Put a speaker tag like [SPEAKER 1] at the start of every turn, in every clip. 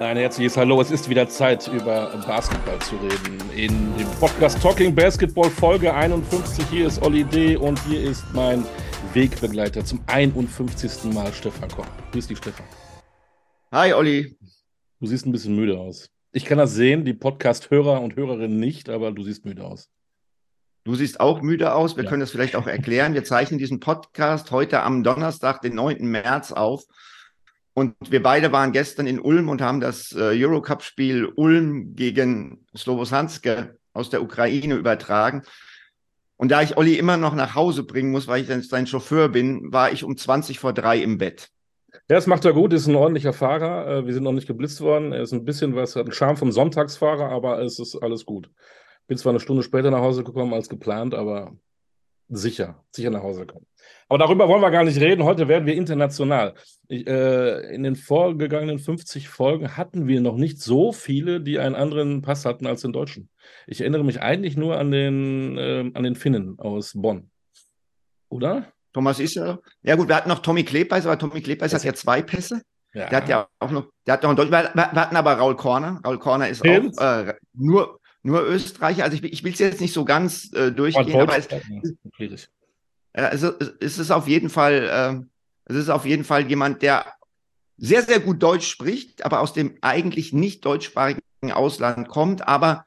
[SPEAKER 1] Ein herzliches Hallo. Es ist wieder Zeit, über Basketball zu reden. In dem Podcast Talking Basketball Folge 51. Hier ist Olli D. und hier ist mein Wegbegleiter zum 51. Mal, Stefan Koch. Grüß dich, Stefan.
[SPEAKER 2] Hi, Olli.
[SPEAKER 1] Du siehst ein bisschen müde aus. Ich kann das sehen, die Podcast-Hörer und Hörerinnen nicht, aber du siehst müde aus.
[SPEAKER 2] Du siehst auch müde aus. Wir ja. können das vielleicht auch erklären. Wir zeichnen diesen Podcast heute am Donnerstag, den 9. März auf. Und wir beide waren gestern in Ulm und haben das äh, Eurocup-Spiel Ulm gegen Slobosanske aus der Ukraine übertragen. Und da ich Olli immer noch nach Hause bringen muss, weil ich sein Chauffeur bin, war ich um 20 vor drei im Bett.
[SPEAKER 1] Ja, das macht er gut, ist ein ordentlicher Fahrer. Äh, wir sind noch nicht geblitzt worden. Er ist ein bisschen was, hat einen Charme vom Sonntagsfahrer, aber es ist alles gut. Bin zwar eine Stunde später nach Hause gekommen als geplant, aber sicher, sicher nach Hause gekommen. Aber darüber wollen wir gar nicht reden. Heute werden wir international. Ich, äh, in den vorgegangenen 50 Folgen hatten wir noch nicht so viele, die einen anderen Pass hatten als den Deutschen. Ich erinnere mich eigentlich nur an den, äh, an den Finnen aus Bonn. Oder?
[SPEAKER 2] Thomas ist ja. Ja, gut, wir hatten noch Tommy Klebeis, aber Tommy Klebeis hat ja zwei Pässe. Ja. Der hat ja auch noch, der hat noch einen Deutschen. Wir, hatten aber Raul Korner. Raul Korner ist Stimmt. auch äh, nur, nur Österreicher. Also ich, ich will es jetzt nicht so ganz äh, durchgehen, aber es, also es ist auf jeden Fall, äh, es ist auf jeden Fall jemand, der sehr, sehr gut Deutsch spricht, aber aus dem eigentlich nicht deutschsprachigen Ausland kommt, aber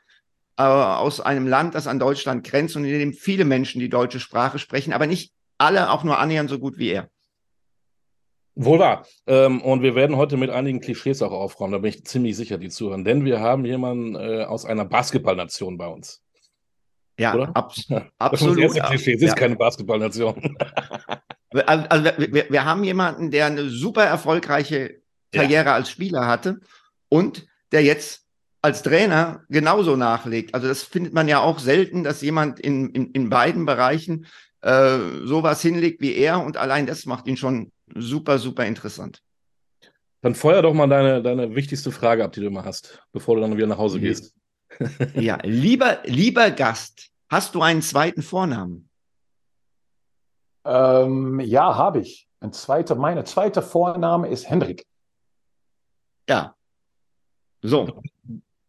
[SPEAKER 2] äh, aus einem Land, das an Deutschland grenzt und in dem viele Menschen die deutsche Sprache sprechen, aber nicht alle auch nur annähernd so gut wie er.
[SPEAKER 1] Wohl wahr. Ähm, und wir werden heute mit einigen Klischees auch aufräumen, da bin ich ziemlich sicher, die zuhören. Denn wir haben jemanden äh, aus einer Basketballnation bei uns.
[SPEAKER 2] Ja, ab, absolut. Das
[SPEAKER 1] ist, Klischee. Es ist keine Basketballnation.
[SPEAKER 2] also, also wir, wir, haben jemanden, der eine super erfolgreiche Karriere ja. als Spieler hatte und der jetzt als Trainer genauso nachlegt. Also das findet man ja auch selten, dass jemand in, in, in beiden Bereichen äh, sowas hinlegt wie er und allein das macht ihn schon super, super interessant.
[SPEAKER 1] Dann feuer doch mal deine, deine wichtigste Frage ab, die du immer hast, bevor du dann wieder nach Hause gehst.
[SPEAKER 2] ja, lieber, lieber Gast, hast du einen zweiten Vornamen?
[SPEAKER 3] Ähm, ja, habe ich. Ein zweiter, meine zweite Vorname ist Hendrik.
[SPEAKER 2] Ja. So.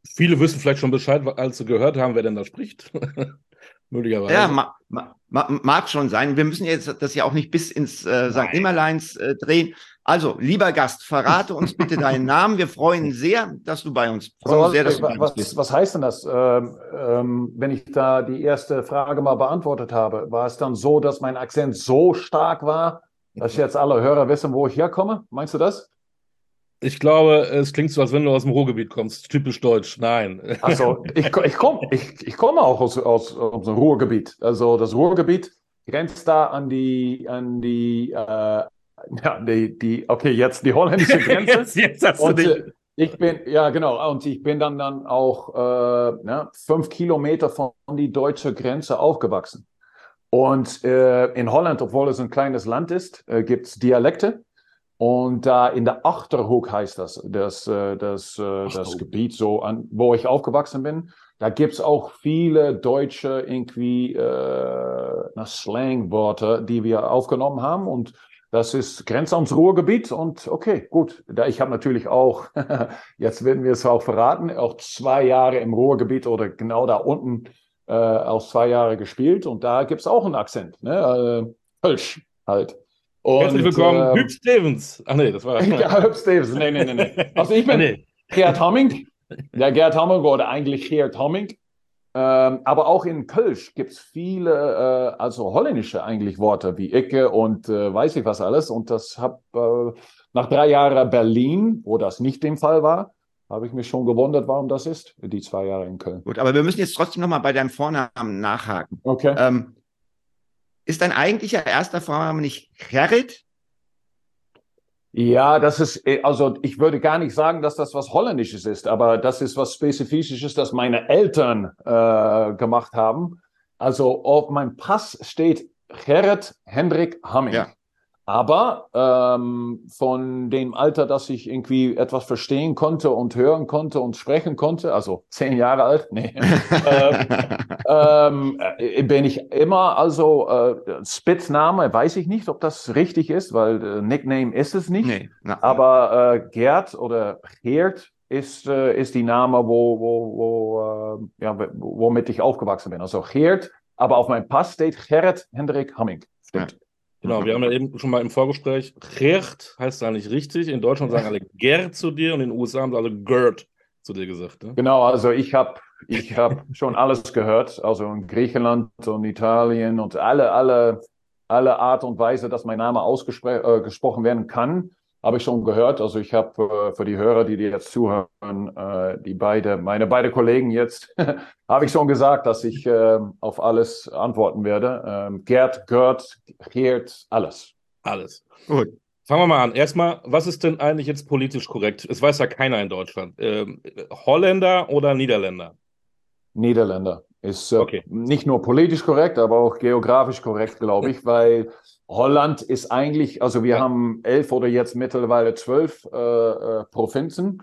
[SPEAKER 1] Viele wissen vielleicht schon Bescheid, als sie gehört haben, wer denn da spricht.
[SPEAKER 2] Möglicherweise. Ja, ma, ma, mag schon sein. Wir müssen jetzt das ja auch nicht bis ins äh, St. Nimmerleins äh, drehen. Also, lieber Gast, verrate uns bitte deinen Namen. Wir freuen sehr, dass du bei uns,
[SPEAKER 3] also,
[SPEAKER 2] sehr,
[SPEAKER 3] dass was, bist. Was heißt denn das? Ähm, ähm, wenn ich da die erste Frage mal beantwortet habe, war es dann so, dass mein Akzent so stark war, dass jetzt alle Hörer wissen, wo ich herkomme? Meinst du das?
[SPEAKER 1] Ich glaube, es klingt so, als wenn du aus dem Ruhrgebiet kommst. Typisch deutsch. Nein.
[SPEAKER 3] Also, ich, ich komme ich, ich komm auch aus, aus, aus dem Ruhrgebiet. Also, das Ruhrgebiet grenzt da an die, an die äh, ja, die, die, okay, jetzt die holländische Grenze. jetzt, jetzt hast und, du dich. Äh, ich bin, ja genau, und ich bin dann, dann auch äh, ne, fünf Kilometer von die deutsche Grenze aufgewachsen. Und äh, in Holland, obwohl es ein kleines Land ist, äh, gibt es Dialekte. Und da in der Achterhoek heißt das, das, äh, das, das, das Gebiet, so an, wo ich aufgewachsen bin. Da gibt es auch viele deutsche irgendwie äh, Slangworte, die wir aufgenommen haben. Und das ist Grenze ans Ruhrgebiet und okay, gut. Da ich habe natürlich auch, jetzt werden wir es auch verraten, auch zwei Jahre im Ruhrgebiet oder genau da unten äh, auch zwei Jahre gespielt und da gibt es auch einen Akzent, ne? Äh, Kölsch halt.
[SPEAKER 1] Und, Herzlich willkommen, ähm, Hüb Stevens.
[SPEAKER 3] Ach nee, das war. ja, Hüb Stevens. Nee, nee, nee, nee. Also ich bin nee. Gerd Hamming. Ja, Gerd Hamming oder eigentlich Gerd Hamming. Ähm, aber auch in Kölsch gibt es viele, äh, also holländische eigentlich Worte wie Ecke und äh, weiß ich was alles. Und das habe äh, nach drei Jahren Berlin, wo das nicht der Fall war, habe ich mich schon gewundert, warum das ist, die zwei Jahre in Köln.
[SPEAKER 2] Gut, aber wir müssen jetzt trotzdem nochmal bei deinem Vornamen nachhaken.
[SPEAKER 3] Okay. Ähm,
[SPEAKER 2] ist dein eigentlicher erster Vorname nicht Gerrit?
[SPEAKER 3] Ja, das ist, äh, also ich würde gar nicht sagen, dass das was Holländisches ist, aber das ist was Spezifisches, das meine Eltern äh, gemacht haben. Also auf meinem Pass steht Gerrit Hendrik Hamming. Ja. Aber ähm, von dem Alter, dass ich irgendwie etwas verstehen konnte und hören konnte und sprechen konnte, also zehn Jahre alt, nee, ähm, ähm, äh, bin ich immer, also äh, Spitzname, weiß ich nicht, ob das richtig ist, weil äh, Nickname ist es nicht. Nee, na, aber äh, Gerd oder Geert ist, äh, ist die Name, wo, wo, wo, äh, ja, womit ich aufgewachsen bin. Also Geert, aber auf meinem Pass steht Gerrit Hendrik Hamming.
[SPEAKER 1] Stimmt. Ja. Genau, wir haben ja eben schon mal im Vorgespräch, Gert heißt da nicht richtig. In Deutschland sagen alle Gerd zu dir und in den USA haben alle Gerd zu dir gesagt. Ne?
[SPEAKER 3] Genau, also ich habe ich hab schon alles gehört, also in Griechenland und Italien und alle, alle, alle Art und Weise, dass mein Name ausgesprochen äh, werden kann habe ich schon gehört. Also ich habe äh, für die Hörer, die dir jetzt zuhören, äh, die beide, meine beiden Kollegen jetzt, habe ich schon gesagt, dass ich äh, auf alles antworten werde. Ähm, Gerd, Gerd, Geert, alles.
[SPEAKER 1] Alles. Gut. Fangen wir mal an. Erstmal, was ist denn eigentlich jetzt politisch korrekt? Es weiß ja keiner in Deutschland. Ähm, Holländer oder Niederländer?
[SPEAKER 3] Niederländer ist äh, okay. nicht nur politisch korrekt, aber auch geografisch korrekt, glaube ich, weil Holland ist eigentlich, also wir ja. haben elf oder jetzt mittlerweile zwölf äh, äh, Provinzen.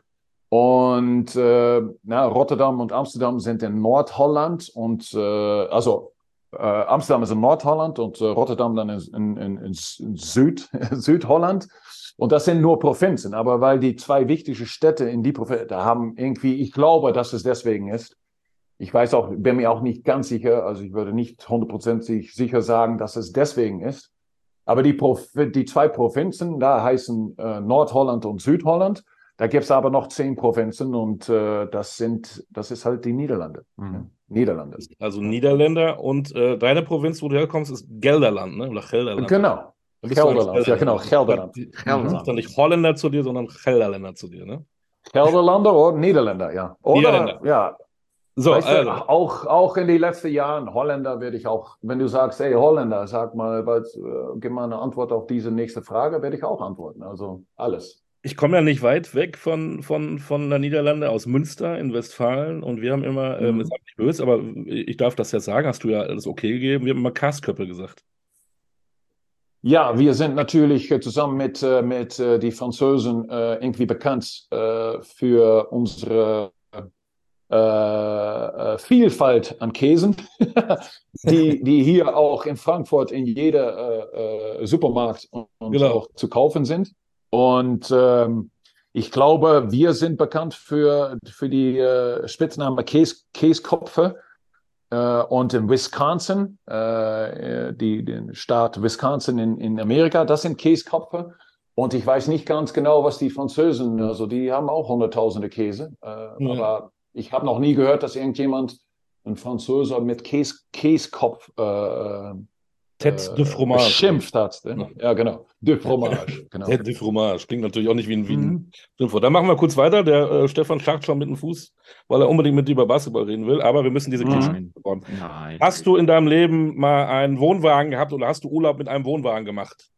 [SPEAKER 3] Und äh, na, Rotterdam und Amsterdam sind in Nordholland und äh, also äh, Amsterdam ist in Nordholland und äh, Rotterdam dann in, in, in, Süd, Südholland. Und das sind nur Provinzen, aber weil die zwei wichtigen Städte in die Provinzen, da haben irgendwie, ich glaube, dass es deswegen ist. Ich weiß auch, bin mir auch nicht ganz sicher, also ich würde nicht hundertprozentig sicher sagen, dass es deswegen ist. Aber die, die zwei Provinzen, da heißen äh, Nordholland und Südholland. Da gibt es aber noch zehn Provinzen und äh, das sind, das ist halt die Niederlande. Mhm. Niederlande.
[SPEAKER 1] Also Niederländer und äh, deine Provinz, wo du herkommst, ist Gelderland, ne? Oder Gelderland.
[SPEAKER 3] Genau. Gelderland, ja genau, Gelderland.
[SPEAKER 1] Gelderland. Sagt dann nicht Holländer zu dir, sondern Gelderländer zu dir, ne?
[SPEAKER 3] Gelderlander oder Niederländer, ja. Oder,
[SPEAKER 1] Niederländer.
[SPEAKER 3] ja, so, weißt also. du, auch, auch in den letzten Jahren, Holländer werde ich auch, wenn du sagst, hey Holländer, sag mal, was, äh, gib mal eine Antwort auf diese nächste Frage, werde ich auch antworten. Also alles.
[SPEAKER 1] Ich komme ja nicht weit weg von, von, von der Niederlande aus Münster in Westfalen und wir haben immer, ähm, mhm. ähm, ist nicht böse, aber ich darf das ja sagen, hast du ja das okay gegeben, wir haben immer Kasköppel gesagt.
[SPEAKER 3] Ja, wir sind natürlich zusammen mit, äh, mit äh, die Franzosen äh, irgendwie bekannt äh, für unsere äh, äh, Vielfalt an Käsen, die, die hier auch in Frankfurt in jeder äh, äh Supermarkt und, genau. auch zu kaufen sind. Und ähm, ich glaube, wir sind bekannt für, für die äh, Spitzname Käs, Käskopfe. Äh, und in Wisconsin, äh, die, den Staat Wisconsin in, in Amerika, das sind Käskopfe. Und ich weiß nicht ganz genau, was die Französen, also die haben auch hunderttausende Käse. Äh, ja. Aber ich habe noch nie gehört, dass irgendjemand, ein Franzose mit Käse, Käskopf äh,
[SPEAKER 1] Tête de fromage.
[SPEAKER 3] Beschimpft hat. Ne? Ja, genau. De fromage. Genau.
[SPEAKER 1] Tête de fromage. Klingt natürlich auch nicht wie ein, wie ein mhm. Dann machen wir kurz weiter. Der äh, Stefan schlacht schon mit dem Fuß, weil er unbedingt mit dir über Basketball reden will. Aber wir müssen diese mhm. Kirche bekommen. Hast du in deinem Leben mal einen Wohnwagen gehabt oder hast du Urlaub mit einem Wohnwagen gemacht?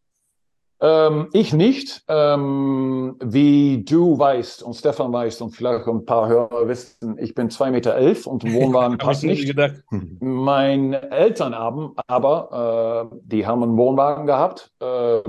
[SPEAKER 3] Ähm, ich nicht. Ähm, wie du weißt und Stefan weißt und vielleicht ein paar Hörer wissen, ich bin 2,11 Meter elf und Wohnwagen passt nicht. Gedacht. Meine Eltern haben aber, äh, die haben einen Wohnwagen gehabt äh,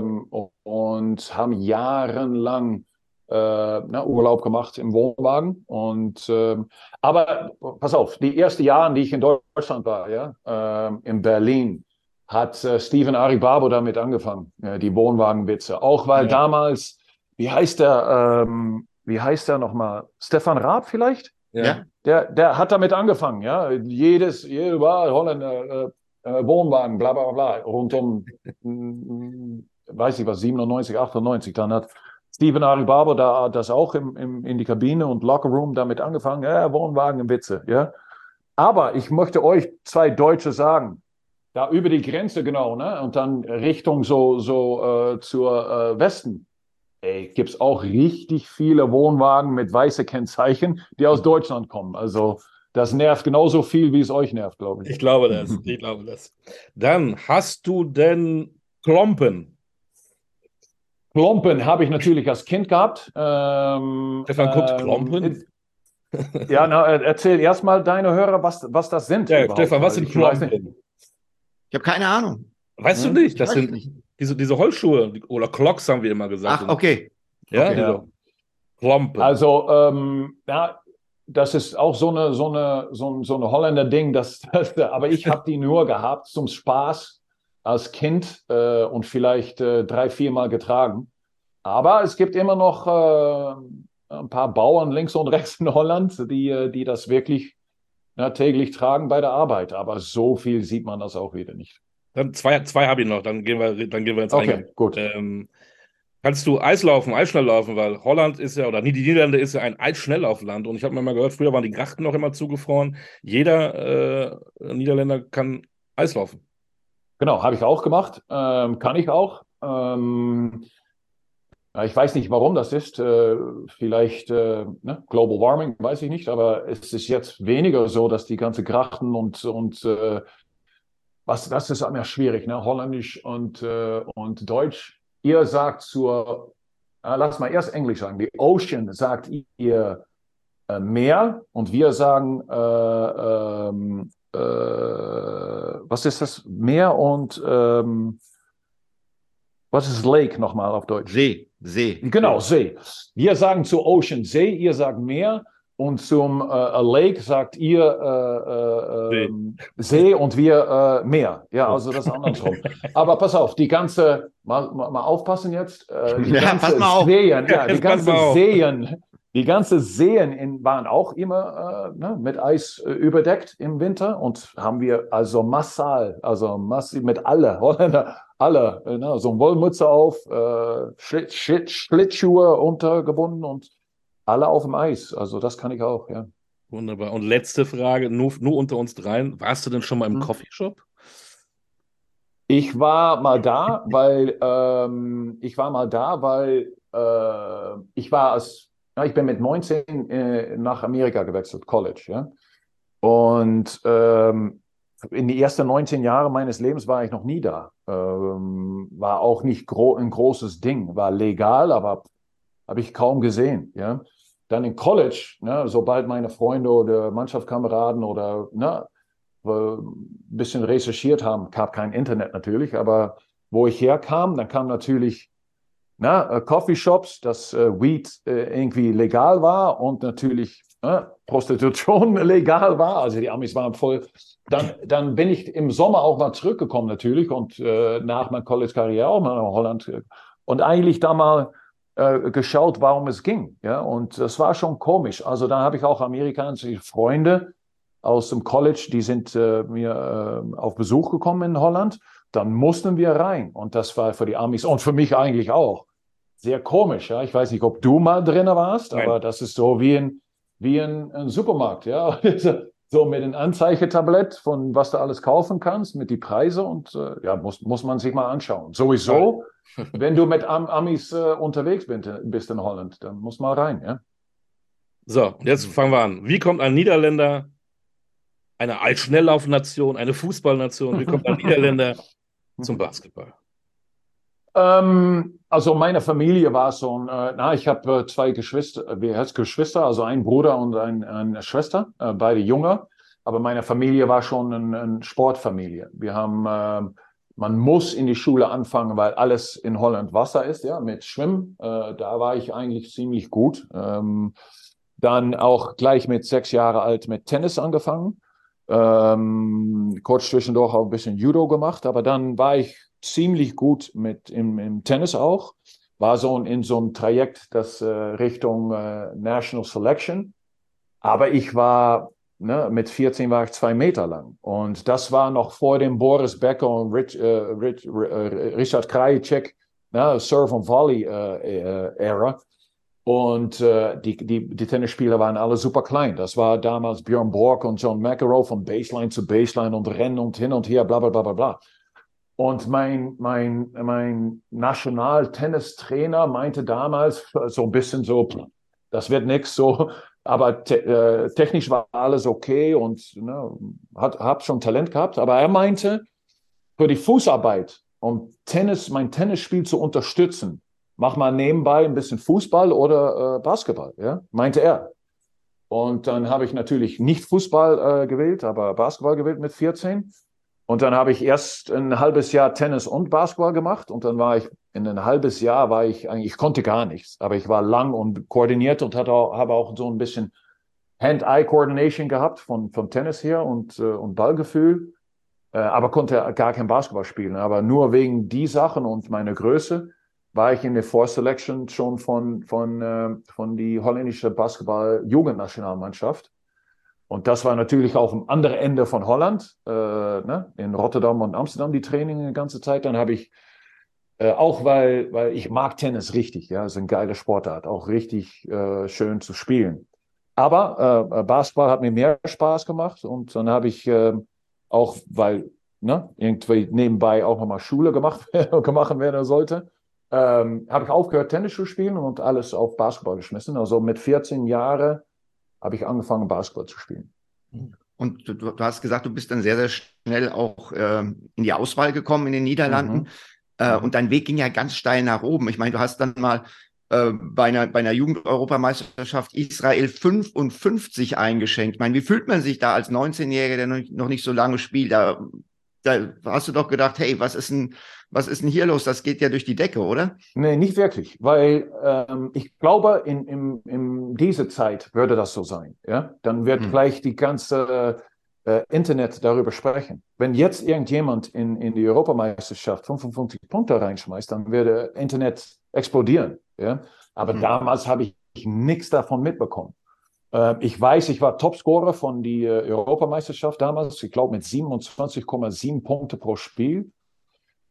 [SPEAKER 3] und haben jahrelang äh, na, Urlaub gemacht im Wohnwagen. Und, ähm, aber pass auf, die ersten Jahre, die ich in Deutschland war, ja, ähm, in Berlin, hat äh, Steven Aribabo damit angefangen, äh, die Wohnwagenwitze. Auch weil ja. damals, wie heißt der, ähm, wie heißt der nochmal? Stefan Raab vielleicht?
[SPEAKER 1] Ja.
[SPEAKER 3] Der, der hat damit angefangen, ja. Jedes, jede war Holländer, äh, äh, Wohnwagen, bla bla bla, rund um, weiß ich was, 97, 98. Dann hat Steven Aribabo da das auch im, im, in die Kabine und Lockerroom damit angefangen, ja, Wohnwagen im Witze, ja. Aber ich möchte euch zwei Deutsche sagen, da über die Grenze genau, ne? Und dann Richtung so, so äh, zur äh, Westen. Ey, gibt es auch richtig viele Wohnwagen mit weißen Kennzeichen, die aus Deutschland kommen. Also das nervt genauso viel, wie es euch nervt, glaube ich.
[SPEAKER 1] Ich glaube das. Ich glaube das. Dann hast du denn Klompen?
[SPEAKER 3] Klompen habe ich natürlich als Kind gehabt. Ähm,
[SPEAKER 1] Stefan guckt ähm, Klompen.
[SPEAKER 3] Ja, na, erzähl erstmal deine Hörer, was, was das sind.
[SPEAKER 1] Ja, Stefan, was sind Klompen?
[SPEAKER 2] Ich habe keine Ahnung.
[SPEAKER 1] Weißt hm? du nicht? Das sind nicht. Diese, diese Holzschuhe oder Clocks haben wir immer gesagt.
[SPEAKER 2] Ach, okay.
[SPEAKER 1] Ja,
[SPEAKER 3] okay. ja. Klompen. Also, ähm, ja, das ist auch so eine, so eine, so, so eine Holländer-Ding, das, das, aber ich habe die nur gehabt zum Spaß als Kind äh, und vielleicht äh, drei, viermal getragen. Aber es gibt immer noch äh, ein paar Bauern links und rechts in Holland, die, die das wirklich ja, täglich tragen bei der Arbeit. Aber so viel sieht man das auch wieder nicht.
[SPEAKER 1] Dann zwei, zwei habe ich noch, dann gehen wir, dann gehen wir ins
[SPEAKER 3] Okay,
[SPEAKER 1] Eingang.
[SPEAKER 3] gut.
[SPEAKER 1] Ähm, kannst du Eislaufen, Eisschnelllaufen, weil Holland ist ja, oder die Niederlande ist ja ein Eisschnelllaufland und ich habe mir mal gehört, früher waren die Grachten noch immer zugefroren. Jeder äh, Niederländer kann Eislaufen.
[SPEAKER 3] Genau, habe ich auch gemacht. Ähm, kann ich auch. Ähm, ich weiß nicht, warum das ist. Äh, vielleicht äh, ne? Global Warming, weiß ich nicht. Aber es ist jetzt weniger so, dass die ganze Grachten und, und äh, was, das ist immer schwierig, ne? Holländisch und, und Deutsch. Ihr sagt zur, lass mal erst Englisch sagen. Die Ocean sagt ihr Meer und wir sagen, äh, ähm, äh, was ist das? Meer und ähm, was ist Lake nochmal auf Deutsch?
[SPEAKER 2] See, See.
[SPEAKER 3] Genau, See. Wir sagen zu Ocean See, ihr sagt Meer und zum äh, a Lake sagt ihr äh, äh, ähm, See und wir äh, Meer. Ja, also das andersrum. Aber pass auf, die ganze, mal, mal, aufpassen jetzt, äh, die
[SPEAKER 2] Ja,
[SPEAKER 3] ganze. Seen, ja, die ganze. Seen, die ganze Seen in, waren auch immer äh, ne, mit Eis äh, überdeckt im Winter und haben wir also massal, also massiv mit alle Holländer, alle, äh, ne, so eine Wollmütze auf, äh, Schlitt, Schlitt, Schlittschuhe untergebunden und alle auf dem Eis. Also das kann ich auch, ja.
[SPEAKER 1] Wunderbar. Und letzte Frage, nur, nur unter uns dreien. Warst du denn schon mal im
[SPEAKER 3] Hm.
[SPEAKER 1] Coffeeshop?
[SPEAKER 3] Ich war mal da, weil ähm, ich war mal da, weil äh, ich war als, ja, ich bin mit 19 äh, nach Amerika gewechselt, College, ja. Und ähm, in die ersten 19 Jahre meines Lebens war ich noch nie da. Ähm, war auch nicht gro ein großes Ding, war legal, aber habe ich kaum gesehen, ja. Dann in College, ne, sobald meine Freunde oder Mannschaftskameraden oder ne, ein bisschen recherchiert haben, gab kein Internet natürlich, aber wo ich herkam, dann kam natürlich na, äh, Coffeeshops, dass äh, Weed äh, irgendwie legal war und natürlich äh, Prostitution legal war. Also die Amis waren voll. Dann, dann bin ich im Sommer auch mal zurückgekommen natürlich und äh, nach meiner College-Karriere auch mal nach Holland und eigentlich da mal äh, geschaut, warum es ging. Ja, und das war schon komisch. Also da habe ich auch amerikanische Freunde aus dem College, die sind äh, mir äh, auf Besuch gekommen in Holland. Dann mussten wir rein. Und das war für die Amis und für mich eigentlich auch sehr komisch. Ja? Ich weiß nicht, ob du mal drin warst,
[SPEAKER 1] Nein.
[SPEAKER 3] aber das ist so wie ein, wie ein, ein Supermarkt. Ja? so mit einem Anzeigetablett von was du alles kaufen kannst, mit die Preise und äh, ja, muss, muss man sich mal anschauen. Sowieso, wenn du mit Am Amis äh, unterwegs bist, bist in Holland, dann muss mal rein. Ja?
[SPEAKER 1] So, jetzt fangen wir an. Wie kommt ein Niederländer, eine Eisschnelllaufnation, eine Fußballnation, wie kommt ein Niederländer zum Basketball?
[SPEAKER 3] Ähm, also meine Familie war so ein, äh, na, ich habe äh, zwei Geschwister, wir heißt Geschwister, also ein Bruder und ein, eine Schwester, äh, beide Junge. Aber meine Familie war schon eine ein Sportfamilie. Wir haben, äh, man muss in die Schule anfangen, weil alles in Holland Wasser ist, ja, mit Schwimmen. Äh, da war ich eigentlich ziemlich gut. Ähm, dann auch gleich mit sechs Jahre alt mit Tennis angefangen. Ähm, kurz zwischendurch auch ein bisschen Judo gemacht, aber dann war ich ziemlich gut mit im, im Tennis auch. War so in so einem Trajekt, das äh, Richtung äh, National Selection. Aber ich war, ne, mit 14 war ich zwei Meter lang. Und das war noch vor dem Boris Becker und Rich, äh, Rich, Richard Krajicek, ne, Serve Volley äh, äh, Era. Und die, die, die Tennisspieler waren alle super klein. Das war damals Björn Borg und John McEnroe von Baseline zu Baseline und Rennen und hin und her, bla bla bla bla bla. Und mein, mein, mein National-Tennistrainer meinte damals so ein bisschen so, das wird nichts so, aber te äh, technisch war alles okay und ne, hat, hab schon Talent gehabt. Aber er meinte, für die Fußarbeit, um Tennis, mein Tennisspiel zu unterstützen, mach mal nebenbei ein bisschen Fußball oder äh, Basketball, ja, meinte er. Und dann habe ich natürlich nicht Fußball äh, gewählt, aber Basketball gewählt mit 14. Und dann habe ich erst ein halbes Jahr Tennis und Basketball gemacht und dann war ich in ein halbes Jahr war ich eigentlich, ich konnte gar nichts, aber ich war lang und koordiniert und hatte auch, habe auch so ein bisschen Hand-Eye-Coordination gehabt von, vom Tennis her und, äh, und Ballgefühl, äh, aber konnte gar kein Basketball spielen. Aber nur wegen die Sachen und meiner Größe war ich in der Vorselection schon von, von, äh, von die holländische Basketball-Jugendnationalmannschaft. Und das war natürlich auch am anderen Ende von Holland, äh, ne? in Rotterdam und Amsterdam die Training die ganze Zeit. Dann habe ich äh, auch weil, weil ich mag Tennis richtig, ja, ist eine geile Sportart, auch richtig äh, schön zu spielen. Aber äh, Basketball hat mir mehr Spaß gemacht und dann habe ich äh, auch, weil ne, irgendwie nebenbei auch nochmal Schule gemacht, gemacht werden sollte, ähm, habe ich aufgehört, Tennis zu spielen und alles auf Basketball geschmissen. Also mit 14 Jahren habe ich angefangen, Basketball zu spielen.
[SPEAKER 2] Und du, du, hast gesagt, du bist dann sehr, sehr schnell auch äh, in die Auswahl gekommen in den Niederlanden. Mhm. Äh, und dein Weg ging ja ganz steil nach oben. Ich meine, du hast dann mal äh, bei einer, bei einer Jugend-Europameisterschaft Israel 55 eingeschenkt. Ich meine, wie fühlt man sich da als 19-Jähriger, der noch nicht so lange spielt? Da, da hast du doch gedacht, hey, was ist denn, was ist denn hier los? Das geht ja durch die Decke, oder?
[SPEAKER 3] Nee, nicht wirklich, weil ähm, ich glaube, in, in, in dieser Zeit würde das so sein. Ja? Dann wird hm. gleich die ganze äh, Internet darüber sprechen. Wenn jetzt irgendjemand in, in die Europameisterschaft 55 Punkte reinschmeißt, dann würde Internet explodieren. Ja? Aber mhm. damals habe ich nichts davon mitbekommen. Äh, ich weiß, ich war Topscorer von der äh, Europameisterschaft damals, ich glaube mit 27,7 Punkte pro Spiel.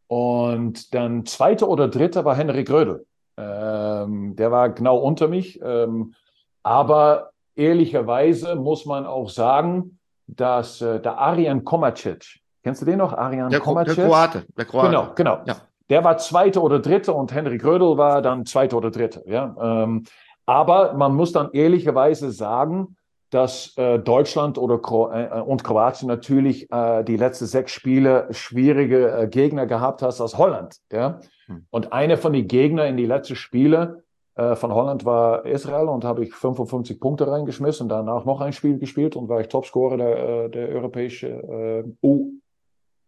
[SPEAKER 3] Und dann zweiter oder dritter war Henrik Rödel. Ähm, der war genau unter mich. Ähm, aber ehrlicherweise muss man auch sagen, dass äh, der Arian Komacic, kennst du den noch? Arian
[SPEAKER 2] der,
[SPEAKER 3] Komacic?
[SPEAKER 2] Der Kroate. Der Kroate.
[SPEAKER 3] Genau, genau. Ja. Der war Zweiter oder Dritter und Henrik Rödel war dann Zweiter oder Dritter. Ja? Ähm, aber man muss dann ehrlicherweise sagen, dass äh, Deutschland oder Kro äh, und Kroatien natürlich äh, die letzten sechs Spiele schwierige äh, Gegner gehabt hast als Holland. Ja? Hm. Und einer von den Gegnern in die letzten Spiele äh, von Holland war Israel und habe ich 55 Punkte reingeschmissen, danach noch ein Spiel gespielt und war ich Topscorer der, äh, der europäische äh,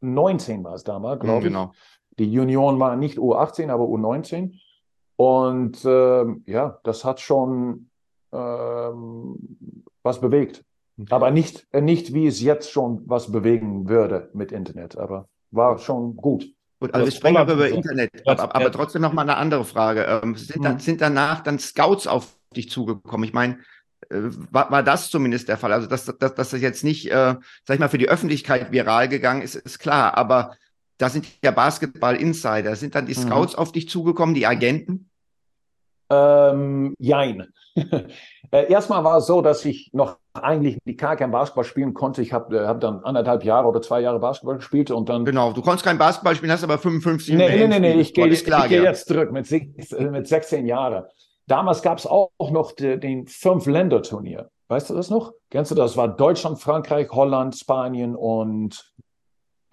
[SPEAKER 3] U19 war es damals, glaube mhm, genau. ich. Die Union war nicht U18, aber U19. Und ähm, ja, das hat schon ähm, was bewegt. Okay. Aber nicht, nicht, wie es jetzt schon was bewegen würde mit Internet, aber war schon gut.
[SPEAKER 2] Gut, also wir sprechen aber über Internet, aber, aber trotzdem noch mal eine andere Frage. Ähm, sind, dann, mhm. sind danach dann Scouts auf dich zugekommen? Ich meine, äh, war, war das zumindest der Fall? Also, dass, dass, dass das jetzt nicht, äh, sag ich mal, für die Öffentlichkeit viral gegangen ist, ist klar. Aber da sind ja Basketball-Insider. Sind dann die mhm. Scouts mhm. auf dich zugekommen, die Agenten?
[SPEAKER 3] Ähm, jein. Äh, erstmal war es so, dass ich noch eigentlich gar kein Basketball spielen konnte. Ich habe äh, hab dann anderthalb Jahre oder zwei Jahre Basketball gespielt und dann.
[SPEAKER 2] Genau, du konntest kein Basketball spielen, hast aber 55
[SPEAKER 3] Nee, nee, nee, nee, ich gehe geh jetzt zurück mit, äh, mit 16 Jahren. Damals gab es auch noch de, den Fünf-Länder-Turnier. Weißt du das noch? Kennst du das? Das war Deutschland, Frankreich, Holland, Spanien und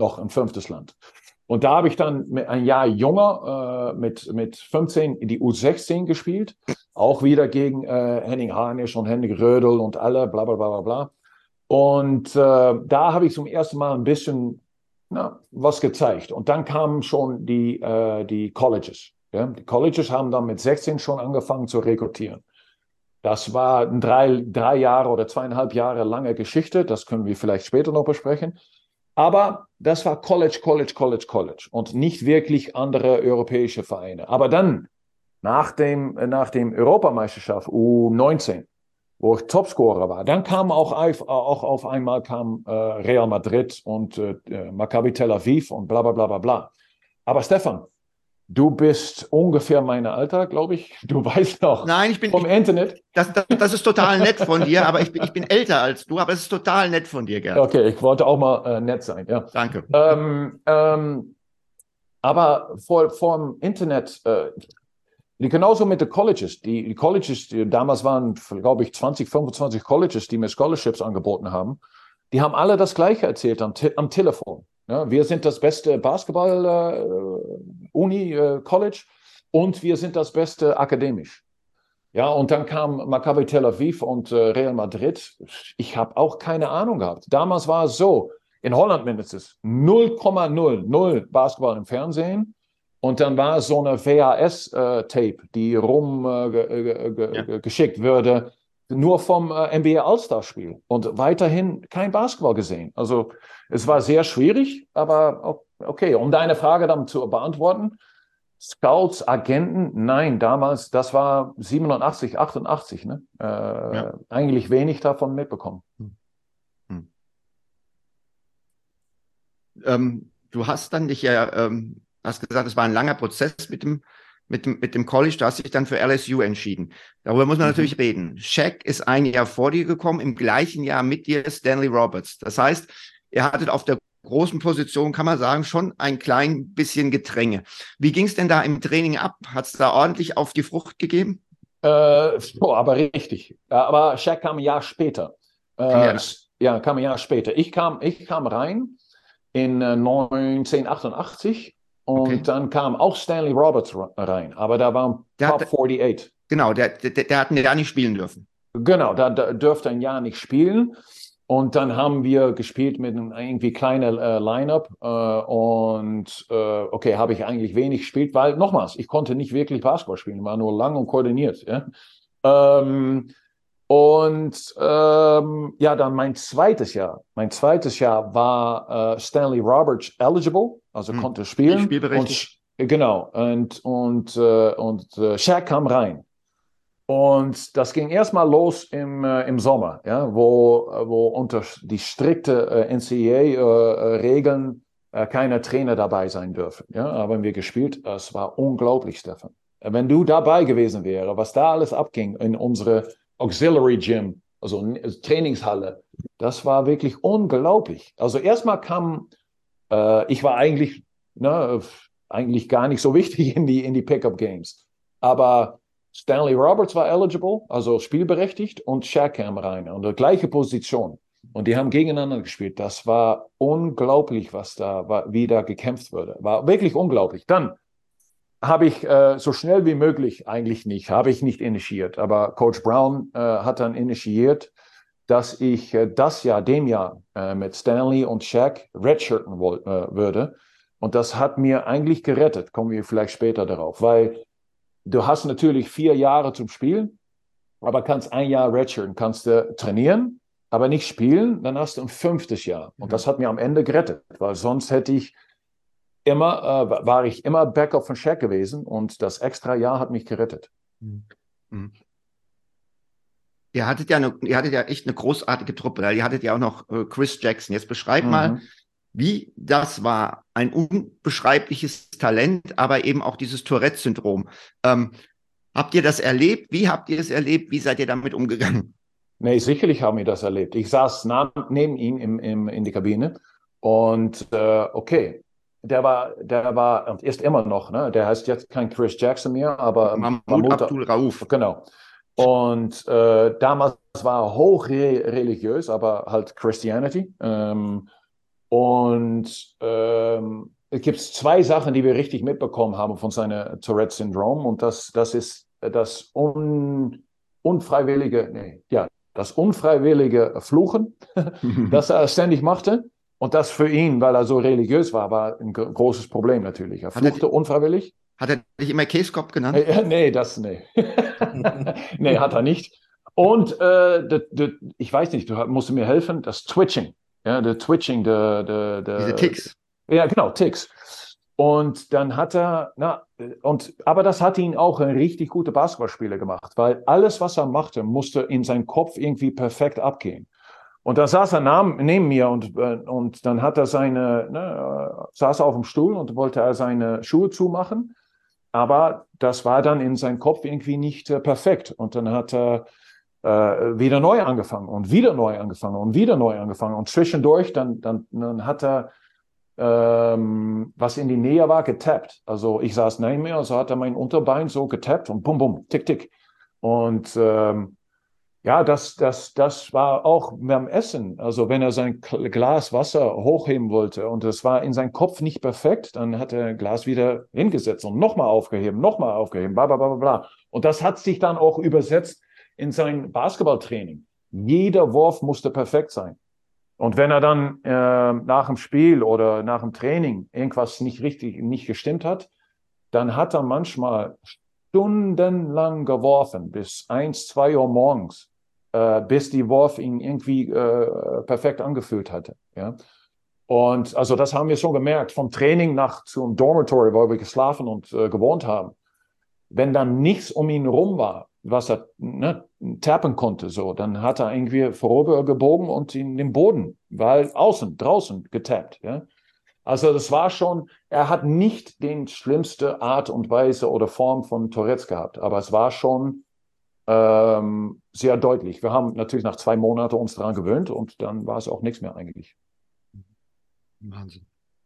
[SPEAKER 3] noch ein fünftes Land. Und da habe ich dann ein Jahr jünger äh, mit, mit 15 die U16 gespielt. Auch wieder gegen äh, Henning Harnisch und Henning Rödel und alle, bla bla bla bla bla. Und äh, da habe ich zum ersten Mal ein bisschen na, was gezeigt. Und dann kamen schon die, äh, die Colleges. Ja? Die Colleges haben dann mit 16 schon angefangen zu rekrutieren. Das war drei, drei Jahre oder zweieinhalb Jahre lange Geschichte. Das können wir vielleicht später noch besprechen. Aber das war College, College, College, College und nicht wirklich andere europäische Vereine. Aber dann, nach dem, nach dem Europameisterschaft U19, wo ich Topscorer war, dann kam auch, auch auf einmal kam äh, Real Madrid und äh, Maccabi Tel Aviv und bla bla bla bla bla. Aber Stefan, Du bist ungefähr mein Alter, glaube ich. Du weißt noch.
[SPEAKER 2] Nein, ich bin
[SPEAKER 3] vom
[SPEAKER 2] ich,
[SPEAKER 3] Internet.
[SPEAKER 2] Das, das, das, ist total nett von dir, aber ich bin, ich bin älter als du, aber es ist total nett von dir, Gerd.
[SPEAKER 3] Okay, ich wollte auch mal äh, nett sein. Ja.
[SPEAKER 2] Danke.
[SPEAKER 3] Ähm, ähm, aber vor, vor dem Internet, äh, genauso mit den Colleges. Die, die Colleges, die damals waren, glaube ich, 20, 25 Colleges, die mir Scholarships angeboten haben. Die haben alle das Gleiche erzählt am, am Telefon. Ja, wir sind das beste Basketball-Uni, äh, äh, College und wir sind das beste akademisch. Ja, und dann kam Maccabi Tel Aviv und äh, Real Madrid. Ich habe auch keine Ahnung gehabt. Damals war es so, in Holland mindestens 0,00 Basketball im Fernsehen. Und dann war es so eine VHS-Tape, äh, die rumgeschickt äh, ja. würde, nur vom äh, NBA All-Star-Spiel. Und weiterhin kein Basketball gesehen. Also es war sehr schwierig, aber okay, um deine Frage dann zu beantworten. Scouts, Agenten, nein, damals, das war 87, 88, ne? Äh, ja. Eigentlich wenig davon mitbekommen. Hm. Hm.
[SPEAKER 2] Ähm, du hast dann dich ja, ähm, hast gesagt, es war ein langer Prozess mit dem, mit dem, mit dem College, du hast dich dann für LSU entschieden. Darüber muss man mhm. natürlich reden. Shaq ist ein Jahr vor dir gekommen, im gleichen Jahr mit dir Stanley Roberts. Das heißt, ihr hattet auf der großen Position, kann man sagen, schon ein klein bisschen Gedränge. Wie ging es denn da im Training ab? Hat es da ordentlich auf die Frucht gegeben?
[SPEAKER 3] Äh, oh, aber richtig. Aber Shaq kam ein Jahr später. Äh, ja. kam ein Jahr später. Ich kam, ich kam rein in äh, 1988 und okay. dann kam auch Stanley Roberts rein. Aber da war ein der Top hat, 48.
[SPEAKER 2] Genau, der, der, der hat ein Jahr nicht spielen dürfen.
[SPEAKER 3] Genau, da, da dürfte ein Jahr nicht spielen. Und dann haben wir gespielt mit einem irgendwie kleinen äh, Line-up. Äh, und äh, okay, habe ich eigentlich wenig gespielt, weil nochmals, ich konnte nicht wirklich Basketball spielen, war nur lang und koordiniert. Ja? Ähm, und ähm, ja, dann mein zweites Jahr. Mein zweites Jahr war äh, Stanley Roberts eligible, also hm. konnte spielen.
[SPEAKER 2] Spielberechtigt.
[SPEAKER 3] Und, genau. Und, und, äh, und äh, Shaq kam rein. Und das ging erstmal los im, äh, im Sommer, ja, wo, wo unter die strikte äh, NCAA-Regeln äh, äh, keine Trainer dabei sein dürfen. Ja, haben wir gespielt. Es war unglaublich, Stefan. Wenn du dabei gewesen wäre, was da alles abging in unsere Auxiliary Gym, also Trainingshalle, das war wirklich unglaublich. Also erstmal kam, äh, ich war eigentlich, ne, eigentlich gar nicht so wichtig in die, in die Pickup Games. Aber Stanley Roberts war eligible, also spielberechtigt, und Shaq kam rein, an der gleichen Position. Und die haben gegeneinander gespielt. Das war unglaublich, was da wie da gekämpft wurde. War wirklich unglaublich. Dann habe ich äh, so schnell wie möglich, eigentlich nicht, habe ich nicht initiiert, aber Coach Brown äh, hat dann initiiert, dass ich äh, das Jahr, dem Jahr äh, mit Stanley und Shaq redshirten äh, würde. Und das hat mir eigentlich gerettet, kommen wir vielleicht später darauf, weil du hast natürlich vier Jahre zum Spielen, aber kannst ein Jahr redshirten, kannst du trainieren, aber nicht spielen, dann hast du ein fünftes Jahr. Und das hat mir am Ende gerettet, weil sonst hätte ich immer, äh, war ich immer Backup von Shaq gewesen und das extra Jahr hat mich gerettet. Mhm.
[SPEAKER 2] Ihr hattet ja, eine, ihr hattet ja echt eine großartige Truppe. Ihr hattet ja auch noch äh, Chris Jackson. Jetzt beschreib mhm. mal, wie das war. Ein unbeschreibliches Talent, aber eben auch dieses Tourette-Syndrom. Ähm, habt ihr das erlebt? Wie habt ihr es erlebt? Wie seid ihr damit umgegangen?
[SPEAKER 3] Nee, sicherlich haben wir das erlebt. Ich saß neben ihm im, im, in der Kabine und äh, okay, der war, der war und ist immer noch, ne? Der heißt jetzt kein Chris Jackson mehr, aber
[SPEAKER 2] Mahmoud, Mahmoud Abdul Rauf.
[SPEAKER 3] Genau. Und äh, damals war er hochreligiös, aber halt Christianity. Ähm, und ähm, es gibt zwei Sachen, die wir richtig mitbekommen haben von seinem Tourette-Syndrom. Und das, das ist das un, unfreiwillige, nee, ja, das unfreiwillige Fluchen, das er ständig machte. Und das für ihn, weil er so religiös war, war ein großes Problem natürlich. Er fluchte unfreiwillig.
[SPEAKER 2] Hat er dich immer Käskopf genannt?
[SPEAKER 3] Äh, nee, das, nee. nee, hat er nicht. Und äh, de, de, ich weiß nicht, du musst mir helfen, das Twitching. Ja, der Twitching, der, der, der.
[SPEAKER 2] Diese Ticks.
[SPEAKER 3] Ja, genau, Ticks. Und dann hat er, na, und, aber das hat ihn auch ein richtig guter Basketballspieler gemacht, weil alles, was er machte, musste in seinen Kopf irgendwie perfekt abgehen. Und da saß er neben mir und, äh, und dann hat er seine, ne, saß auf dem Stuhl und wollte er seine Schuhe zumachen. Aber das war dann in seinem Kopf irgendwie nicht äh, perfekt. Und dann hat er äh, wieder neu angefangen und wieder neu angefangen und wieder neu angefangen. Und zwischendurch, dann, dann, dann hat er, ähm, was in die Nähe war, getappt. Also ich saß neben mir, also hat er mein Unterbein so getappt und bum, bum, tick, tick. Und ähm, ja, das, das, das war auch beim Essen. Also wenn er sein Glas Wasser hochheben wollte und es war in seinem Kopf nicht perfekt, dann hat er ein Glas wieder hingesetzt und nochmal aufgeheben, nochmal aufgeheben, bla, bla, bla, bla. Und das hat sich dann auch übersetzt in sein Basketballtraining. Jeder Wurf musste perfekt sein. Und wenn er dann äh, nach dem Spiel oder nach dem Training irgendwas nicht richtig, nicht gestimmt hat, dann hat er manchmal stundenlang geworfen, bis eins, zwei Uhr morgens, äh, bis die Wurf ihn irgendwie äh, perfekt angefühlt hatte. Ja? Und also das haben wir schon gemerkt, vom Training nach zum Dormitory, wo wir geschlafen und äh, gewohnt haben. Wenn dann nichts um ihn rum war, was er ne, tappen konnte, so, dann hat er irgendwie vorüber gebogen und in den Boden, weil außen, draußen getappt. Ja? Also das war schon, er hat nicht den schlimmste Art und Weise oder Form von Tourette's gehabt, aber es war schon ähm, sehr deutlich. Wir haben natürlich nach zwei Monaten uns daran gewöhnt und dann war es auch nichts mehr eigentlich.
[SPEAKER 1] Wahnsinn.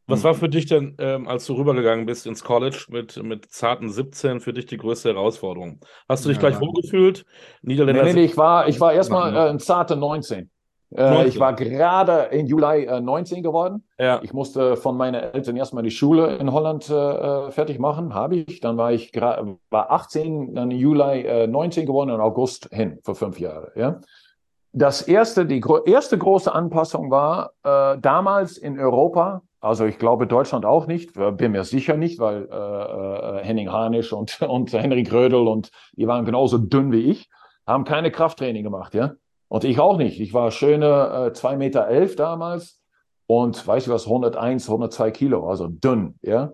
[SPEAKER 1] Was war für dich denn, ähm, als du rübergegangen bist ins College mit, mit zarten 17, für dich die größte Herausforderung? Hast du dich ja, gleich wohlgefühlt?
[SPEAKER 3] Niederländer nee, nee, nee, ich war, ich war erstmal äh, ein zarte 19. Äh, ich war gerade im Juli äh, 19 geworden. Ja. Ich musste von meinen Eltern erstmal die Schule in Holland äh, äh fertig machen, habe ich. Dann war ich war 18, dann im Juli 19 äh, geworden und August hin, für fünf Jahre. Ja das erste, die gro erste große Anpassung war äh, damals in Europa, also ich glaube Deutschland auch nicht, bin mir sicher nicht, weil äh, äh, Henning Hanisch und, und Henrik Rödel und die waren genauso dünn wie ich, haben keine Krafttraining gemacht, ja. Und ich auch nicht. Ich war schöne äh, Meter elf damals und weiß ich was, 101, 102 Kilo, also dünn, ja.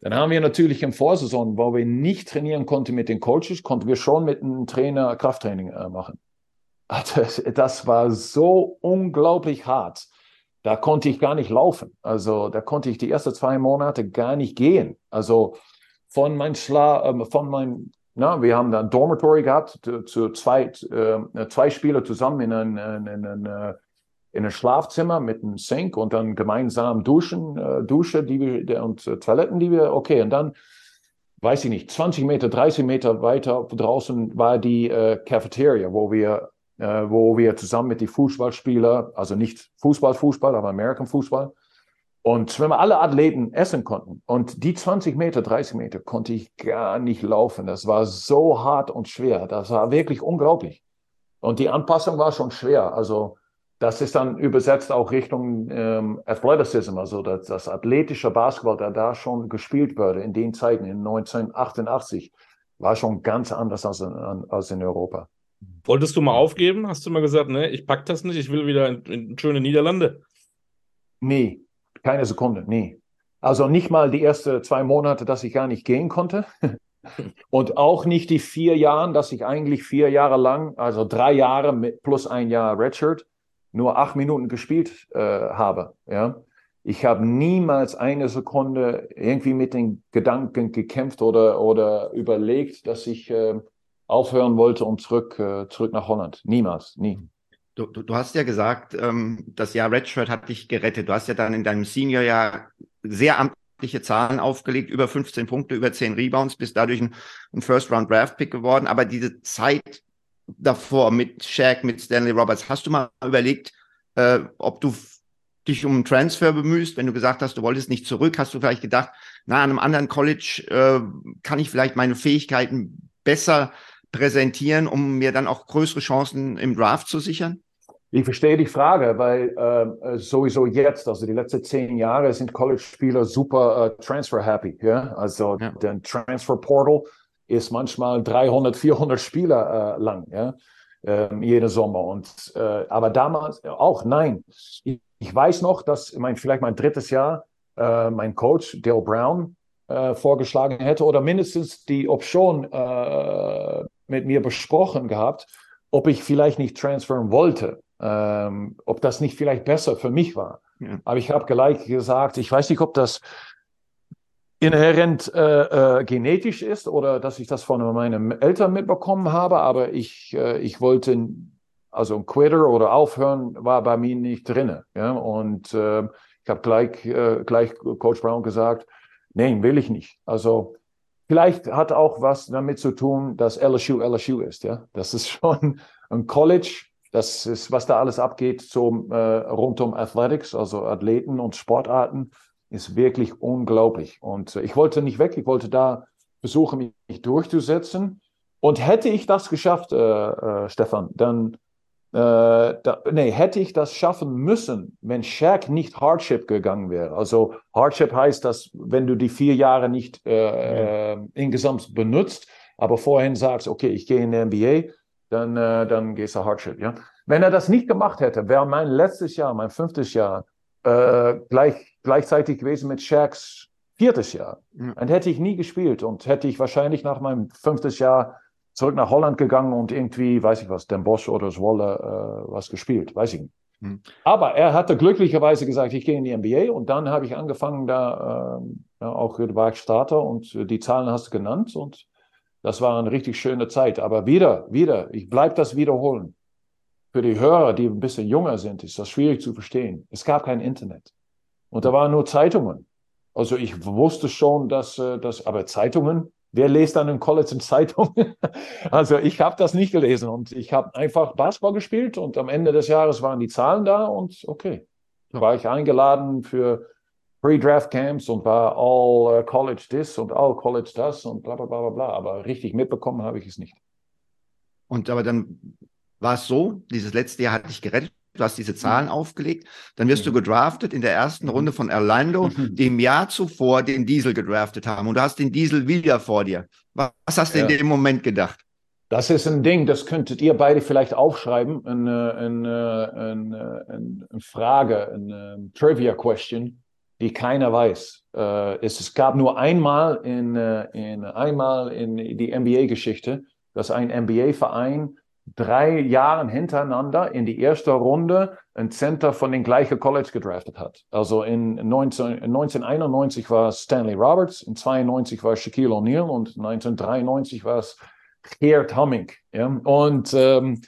[SPEAKER 3] Dann haben wir natürlich im Vorsaison, wo wir nicht trainieren konnten mit den Coaches, konnten wir schon mit einem Trainer Krafttraining äh, machen. Das, das war so unglaublich hart. Da konnte ich gar nicht laufen. Also da konnte ich die ersten zwei Monate gar nicht gehen. Also von meinem Schla äh, von meinem, na, wir haben dann Dormitory gehabt, zu, zwei, äh, zwei Spieler zusammen in ein, in, in, in, äh, in ein Schlafzimmer mit einem Sink und dann gemeinsam duschen, äh, Dusche die wir, und äh, Toiletten, die wir, okay, und dann weiß ich nicht, 20 Meter, 30 Meter weiter draußen war die äh, Cafeteria, wo wir äh, wo wir zusammen mit den Fußballspielern, also nicht Fußball, Fußball, aber American Fußball, und wenn wir alle Athleten essen konnten. Und die 20 Meter, 30 Meter konnte ich gar nicht laufen. Das war so hart und schwer. Das war wirklich unglaublich. Und die Anpassung war schon schwer. Also das ist dann übersetzt auch Richtung ähm, Athleticism, also das, das athletische Basketball, der da schon gespielt wurde in den Zeiten, in 1988, war schon ganz anders als in, als in Europa.
[SPEAKER 1] Wolltest du mal aufgeben? Hast du mal gesagt, ne, ich pack das nicht, ich will wieder in, in schöne Niederlande?
[SPEAKER 3] Nee, keine Sekunde, nee. Also nicht mal die ersten zwei Monate, dass ich gar nicht gehen konnte. Und auch nicht die vier Jahre, dass ich eigentlich vier Jahre lang, also drei Jahre mit plus ein Jahr Redshirt, nur acht Minuten gespielt äh, habe. Ja? Ich habe niemals eine Sekunde irgendwie mit den Gedanken gekämpft oder, oder überlegt, dass ich äh, aufhören wollte und zurück, äh, zurück nach Holland. Niemals, nie.
[SPEAKER 2] Du, du, du hast ja gesagt, ähm, das Jahr Redshirt hat dich gerettet. Du hast ja dann in deinem Senior-Jahr sehr amtliche Zahlen aufgelegt, über 15 Punkte, über 10 Rebounds, bist dadurch ein, ein First-Round-Draft-Pick geworden. Aber diese Zeit davor mit Shaq, mit Stanley Roberts, hast du mal überlegt, äh, ob du dich um einen Transfer bemühst, wenn du gesagt hast, du wolltest nicht zurück, hast du vielleicht gedacht, na, an einem anderen College äh, kann ich vielleicht meine Fähigkeiten besser präsentieren, um mir dann auch größere Chancen im Draft zu sichern?
[SPEAKER 3] Ich verstehe die Frage, weil äh, sowieso jetzt, also die letzten zehn Jahre, sind College-Spieler super äh, transfer-happy. Ja? Also ja. der Transfer-Portal ist manchmal 300, 400 Spieler äh, lang, ja? Ähm, jeden Sommer. Und, äh, aber damals auch, nein. Ich, ich, weiß noch, dass mein, vielleicht mein drittes Jahr, äh, mein Coach, Dale Brown, äh, vorgeschlagen hätte oder mindestens die Option äh, mit mir besprochen gehabt, ob ich vielleicht nicht transferen wollte, ähm, ob das nicht vielleicht besser für mich war. Ja. Aber ich habe gleich gesagt, ich weiß nicht, ob das inhärent äh, äh, genetisch ist oder dass ich das von meinen Eltern mitbekommen habe, aber ich, äh, ich wollte, also ein Quitter oder aufhören war bei mir nicht drin. Ja? Und äh, ich habe gleich, äh, gleich Coach Brown gesagt, nein, will ich nicht. Also Vielleicht hat auch was damit zu tun, dass LSU LSU ist. Ja, das ist schon ein College. Das ist, was da alles abgeht zum, äh, rund um Athletics, also Athleten und Sportarten, ist wirklich unglaublich. Und äh, ich wollte nicht weg. Ich wollte da versuchen, mich durchzusetzen. Und hätte ich das geschafft, äh, äh Stefan, dann äh, da, nee, hätte ich das schaffen müssen, wenn Shaq nicht Hardship gegangen wäre. Also Hardship heißt, dass wenn du die vier Jahre nicht äh, ja. insgesamt benutzt, aber vorhin sagst, okay, ich gehe in die NBA, dann, äh, dann gehst du Hardship. Ja? Wenn er das nicht gemacht hätte, wäre mein letztes Jahr, mein fünftes Jahr, äh, gleich, gleichzeitig gewesen mit Shaqs viertes Jahr. Ja. Und hätte ich nie gespielt und hätte ich wahrscheinlich nach meinem fünftes Jahr zurück nach Holland gegangen und irgendwie, weiß ich was, Den Bosch oder Zwolle äh, was gespielt, weiß ich nicht. Hm. Aber er hatte glücklicherweise gesagt, ich gehe in die NBA und dann habe ich angefangen, da äh, auch war ich Starter und die Zahlen hast du genannt und das war eine richtig schöne Zeit. Aber wieder, wieder, ich bleibe das wiederholen. Für die Hörer, die ein bisschen jünger sind, ist das schwierig zu verstehen. Es gab kein Internet. Und da waren nur Zeitungen. Also ich wusste schon, dass, äh, dass aber Zeitungen, wer liest dann in College in Zeitungen? also ich habe das nicht gelesen und ich habe einfach Basketball gespielt und am Ende des Jahres waren die Zahlen da und okay, da war ich eingeladen für Pre-Draft Camps und war all uh, College this und all College das und bla bla bla bla, aber richtig mitbekommen habe ich es nicht.
[SPEAKER 2] Und aber dann war es so, dieses letzte Jahr hat dich gerettet du hast diese Zahlen mhm. aufgelegt, dann wirst mhm. du gedraftet in der ersten Runde von Orlando, mhm. die im Jahr zuvor den Diesel gedraftet haben. Und du hast den Diesel wieder vor dir. Was hast du ja. in dem Moment gedacht?
[SPEAKER 3] Das ist ein Ding, das könntet ihr beide vielleicht aufschreiben. Eine, eine, eine, eine Frage, eine Trivia-Question, die keiner weiß. Äh, es, gab nur einmal in, äh, in, einmal in die NBA-Geschichte, dass ein NBA-Verein drei Jahren hintereinander in die erste Runde ein Center von den gleichen College gedraftet hat. Also in 19, 1991 war es Stanley Roberts, in 92 war es Shaquille O'Neal und 1993 war es Gerd Humming. Ja? Und ähm,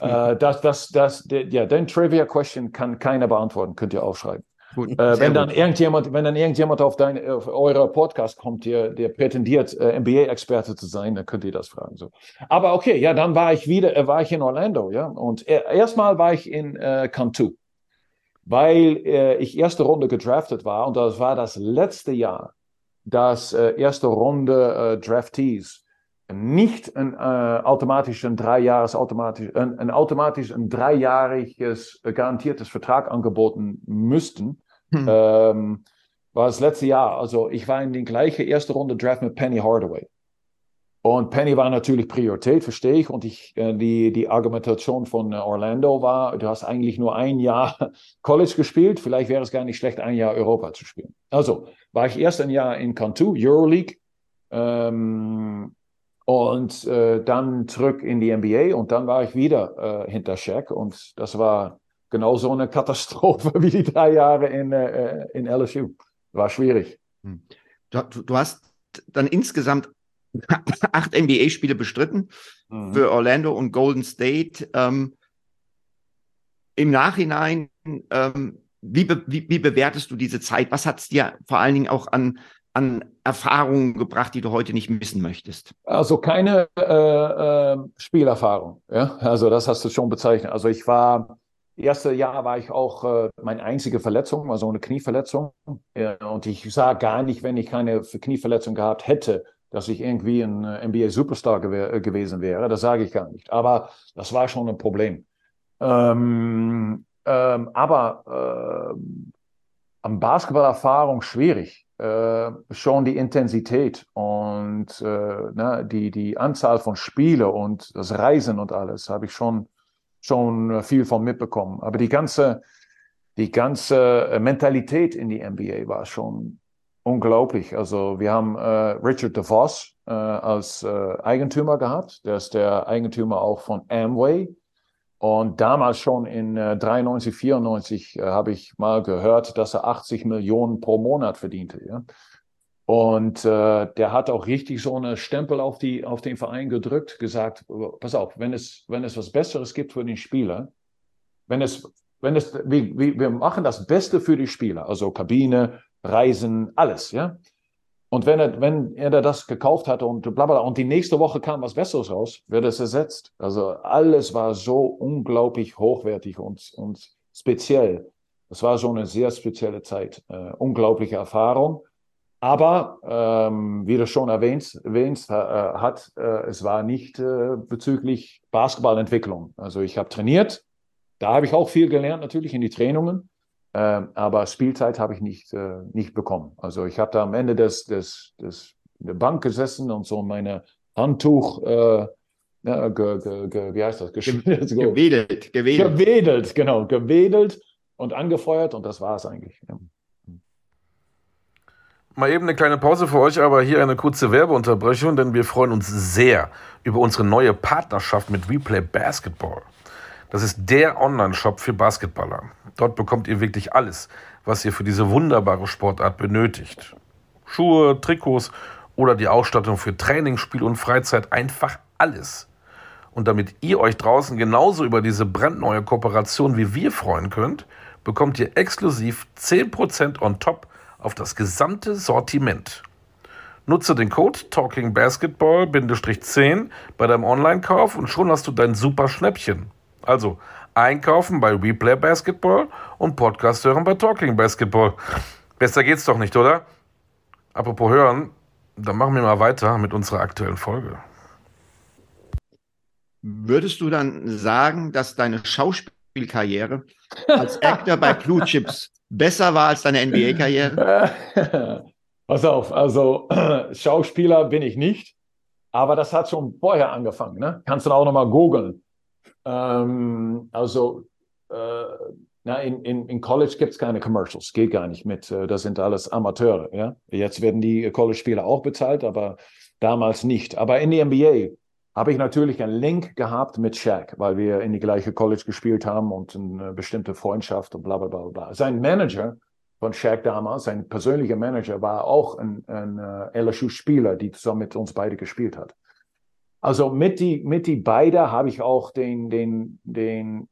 [SPEAKER 3] äh, das, das, das, ja, den Trivia Question kann keiner beantworten, könnt ihr aufschreiben. Gut, äh, wenn, dann irgendjemand, wenn dann irgendjemand auf, dein, auf eure Podcast kommt, der, der prätendiert, äh, NBA-Experte zu sein, dann könnt ihr das fragen. So. Aber okay, ja, dann war ich wieder, äh, war ich in Orlando, ja. Und äh, erstmal war ich in äh, Cantu, weil äh, ich erste Runde gedraftet war und das war das letzte Jahr, dass äh, erste Runde äh, Draftees nicht ein äh, automatisch ein dreijahres automatisch ein, ein automatisch ein dreijähriges äh, garantiertes Vertrag angeboten müssten, hm. ähm, war das letzte Jahr. Also ich war in die gleiche erste Runde Draft mit Penny Hardaway. Und Penny war natürlich Priorität, verstehe ich. Und ich, äh, die, die Argumentation von äh, Orlando war, du hast eigentlich nur ein Jahr College gespielt. Vielleicht wäre es gar nicht schlecht, ein Jahr Europa zu spielen. Also war ich erst ein Jahr in Cantu, Euroleague. Ähm, und äh, dann zurück in die NBA und dann war ich wieder äh, hinter Shaq und das war genau so eine Katastrophe wie die drei Jahre in, äh, in LSU. War schwierig. Hm.
[SPEAKER 2] Du, du hast dann insgesamt acht NBA-Spiele bestritten mhm. für Orlando und Golden State. Ähm, Im Nachhinein, ähm, wie, be wie, wie, bewertest du diese Zeit? Was hat es dir vor allen Dingen auch an, an Erfahrungen gebracht, die du heute nicht missen möchtest?
[SPEAKER 3] Also keine äh, äh, Spielerfahrung. Ja? Also das hast du schon bezeichnet. Also ich war, erste Jahr war ich auch äh, meine einzige Verletzung, also eine Knieverletzung. Ja, und ich sah gar nicht, wenn ich keine Knieverletzung gehabt hätte, dass ich irgendwie ein äh, NBA-Superstar gew äh, gewesen wäre. Das sage ich gar nicht. Aber das war schon ein Problem. Ähm, ähm, aber äh, am Basketballerfahrung schwierig schon die Intensität und äh, ne, die, die Anzahl von Spielen und das Reisen und alles habe ich schon, schon viel von mitbekommen. Aber die ganze, die ganze äh, Mentalität in die NBA war schon unglaublich. Also wir haben äh, Richard DeVos äh, als äh, Eigentümer gehabt. Der ist der Eigentümer auch von Amway. Und damals schon in äh, 93, 94 äh, habe ich mal gehört, dass er 80 Millionen pro Monat verdiente. Ja? Und äh, der hat auch richtig so eine Stempel auf, die, auf den Verein gedrückt, gesagt, pass auf, wenn es, wenn es was Besseres gibt für den Spieler, wenn es, wenn es, wir, wir machen das Beste für die Spieler, also Kabine, Reisen, alles, ja. Und wenn er, wenn er das gekauft hatte und bla bla, und die nächste Woche kam was Besseres raus, wird es ersetzt. Also alles war so unglaublich hochwertig und, und speziell. Es war so eine sehr spezielle Zeit. Äh, unglaubliche Erfahrung. Aber, ähm, wie du schon erwähnt, erwähnt äh, hat, äh, es war nicht äh, bezüglich Basketballentwicklung. Also ich habe trainiert. Da habe ich auch viel gelernt, natürlich in die Trainungen. Ähm, aber Spielzeit habe ich nicht, äh, nicht bekommen. Also ich habe da am Ende des, des, des der Bank gesessen und so meine Handtuch, äh, ge, ge, ge, wie heißt das?
[SPEAKER 2] gewedelt,
[SPEAKER 3] gewedelt. Gewedelt, genau, gewedelt. und angefeuert und das war es eigentlich. Ja.
[SPEAKER 1] Mal eben eine kleine Pause für euch, aber hier eine kurze Werbeunterbrechung, denn wir freuen uns sehr über unsere neue Partnerschaft mit Replay Basketball. Das ist der Online-Shop für Basketballer. Dort bekommt ihr wirklich alles, was ihr für diese wunderbare Sportart benötigt. Schuhe, Trikots oder die Ausstattung für Training, Spiel und Freizeit, einfach alles. Und damit ihr euch draußen genauso über diese brandneue Kooperation wie wir freuen könnt, bekommt ihr exklusiv 10% on top auf das gesamte Sortiment. Nutze den Code TalkingBasketball-10 bei deinem Online-Kauf und schon hast du dein super Schnäppchen. Also einkaufen bei Replay Basketball und Podcast hören bei Talking Basketball. Besser geht's doch nicht, oder? Apropos hören, dann machen wir mal weiter mit unserer aktuellen Folge.
[SPEAKER 2] Würdest du dann sagen, dass deine Schauspielkarriere als Actor bei Blue Chips besser war als deine NBA-Karriere?
[SPEAKER 3] Pass auf, also Schauspieler bin ich nicht, aber das hat schon vorher angefangen. Ne? Kannst du auch nochmal googeln. Ähm, also äh, na, in, in, in College gibt es keine Commercials, geht gar nicht mit. Äh, das sind alles Amateure. Ja? Jetzt werden die College-Spieler auch bezahlt, aber damals nicht. Aber in die NBA habe ich natürlich einen Link gehabt mit Shaq, weil wir in die gleiche College gespielt haben und eine bestimmte Freundschaft und bla bla bla bla. Sein Manager von Shaq damals, sein persönlicher Manager, war auch ein, ein uh, LSU-Spieler, die zusammen mit uns beide gespielt hat. Also mit die, mit die beide habe ich auch den, den, den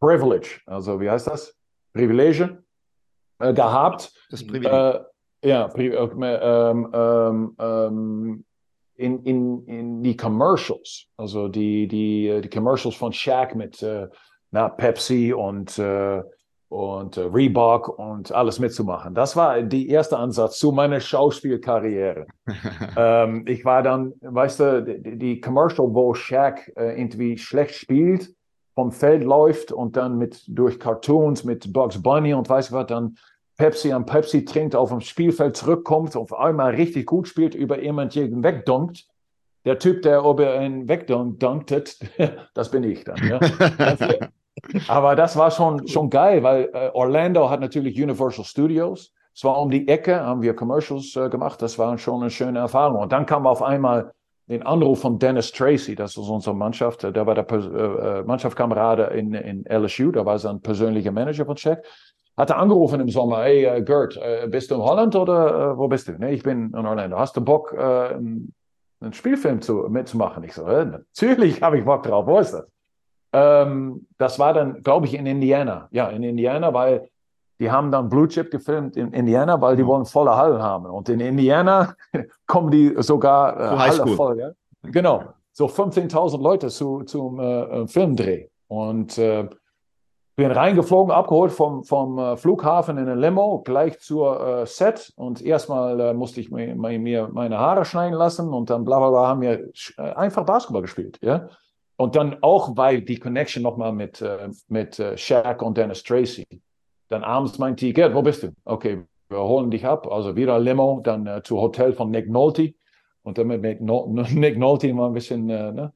[SPEAKER 3] Privilege, also wie heißt das? Privilege äh, gehabt.
[SPEAKER 2] Das Privileg. Äh,
[SPEAKER 3] ja, äh, ähm, ähm, ähm, in, in, in die Commercials, also die, die, die Commercials von Shaq mit äh, na, Pepsi und, äh, und äh, Reebok und alles mitzumachen. Das war der erste Ansatz zu meiner Schauspielkarriere. ähm, ich war dann, weißt du, die, die Commercial, wo Shaq äh, irgendwie schlecht spielt, vom Feld läuft und dann mit durch Cartoons mit Bugs Bunny und weiß was, dann Pepsi an Pepsi trinkt, auf dem Spielfeld zurückkommt, auf einmal richtig gut spielt, über jemanden wegdunkt. Der Typ, der über ihn wegdunktet, das bin ich dann. Ja? Aber das war schon, schon geil, weil äh, Orlando hat natürlich Universal Studios. Es war um die Ecke, haben wir Commercials äh, gemacht. Das war schon eine schöne Erfahrung. Und dann kam auf einmal den Anruf von Dennis Tracy, das ist unsere Mannschaft. Der war der äh, äh Mannschaftskamerad in, in LSU, da war sein persönlicher Manager von Check hat er angerufen im Sommer, hey uh, Gert, uh, bist du in Holland oder wo bist du? Nee, ich bin in Orlando. Hast du Bock, einen, einen Spielfilm zu, mitzumachen? Ich so, natürlich habe ich Bock drauf, wo ist das? Ähm, das war dann, glaube ich, in Indiana. Ja, in Indiana, weil die haben dann Blue Chip gefilmt in Indiana, weil die mhm. wollen volle Hallen haben. Und in Indiana kommen die sogar äh, Halle voll. Ja? Genau, so 15.000 Leute zu, zum äh, Filmdreh. Und äh, bin reingeflogen, abgeholt vom, vom äh, Flughafen in ein Limo, gleich zur äh, Set. Und erstmal äh, musste ich mir, mir, meine Haare schneiden lassen und dann bla bla bla haben wir äh, einfach Basketball gespielt. Ja? Und dann auch, weil die Connection nochmal mit, äh, mit äh, Shaq und Dennis Tracy. Dann abends meinte ich, Gerd, wo bist du? Okay, wir holen dich ab. Also wieder Limo, dann äh, zu Hotel von Nick Nolte. Und dann mit Nick, Nick Nolte mal ein bisschen ne,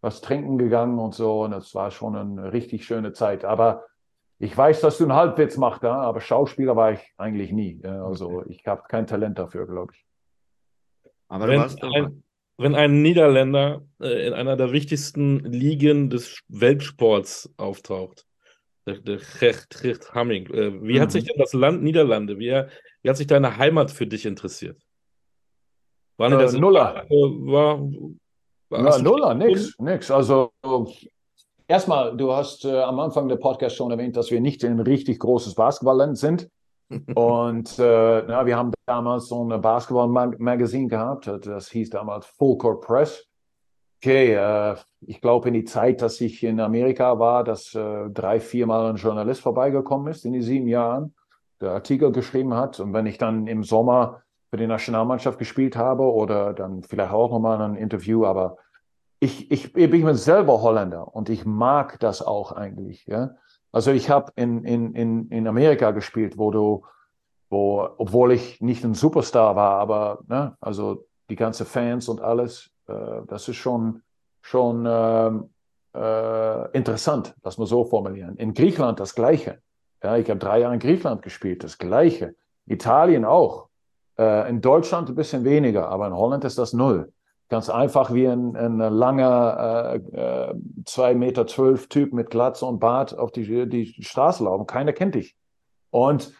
[SPEAKER 3] was trinken gegangen und so. Und es war schon eine richtig schöne Zeit. Aber ich weiß, dass du einen Halbwitz machst, ja? aber Schauspieler war ich eigentlich nie. Also ich habe kein Talent dafür, glaube ich.
[SPEAKER 1] Aber wenn, ein, wenn ein Niederländer äh, in einer der wichtigsten Ligen des Weltsports auftaucht, der, der Gecht, Gecht Hamming, äh, wie mhm. hat sich denn das Land Niederlande, wie, wie, hat sich deine Heimat für dich interessiert?
[SPEAKER 3] War äh, Nuller. War, ja, Nuller, nix, nix. Also erstmal, du hast äh, am Anfang der Podcast schon erwähnt, dass wir nicht ein richtig großes Basketballland sind. Und äh, na, wir haben damals so ein Basketball-Magazin gehabt, das hieß damals Full Court Press. Okay, äh, ich glaube in die Zeit, dass ich in Amerika war, dass äh, drei, viermal ein Journalist vorbeigekommen ist in die sieben Jahren, der Artikel geschrieben hat. Und wenn ich dann im Sommer für die Nationalmannschaft gespielt habe oder dann vielleicht auch nochmal ein Interview, aber ich, ich, ich bin selber Holländer und ich mag das auch eigentlich. Ja? Also ich habe in, in, in, in Amerika gespielt, wo du, wo, obwohl ich nicht ein Superstar war, aber ne, also die ganzen Fans und alles, äh, das ist schon, schon ähm, äh, interessant, lass mal so formulieren. In Griechenland das Gleiche. Ja, ich habe drei Jahre in Griechenland gespielt, das Gleiche. Italien auch. Äh, in Deutschland ein bisschen weniger, aber in Holland ist das null. Ganz einfach wie ein, ein langer äh, äh, 2,12 Meter zwölf Typ mit Glatze und Bart auf die, die Straße laufen. Keiner kennt dich. Und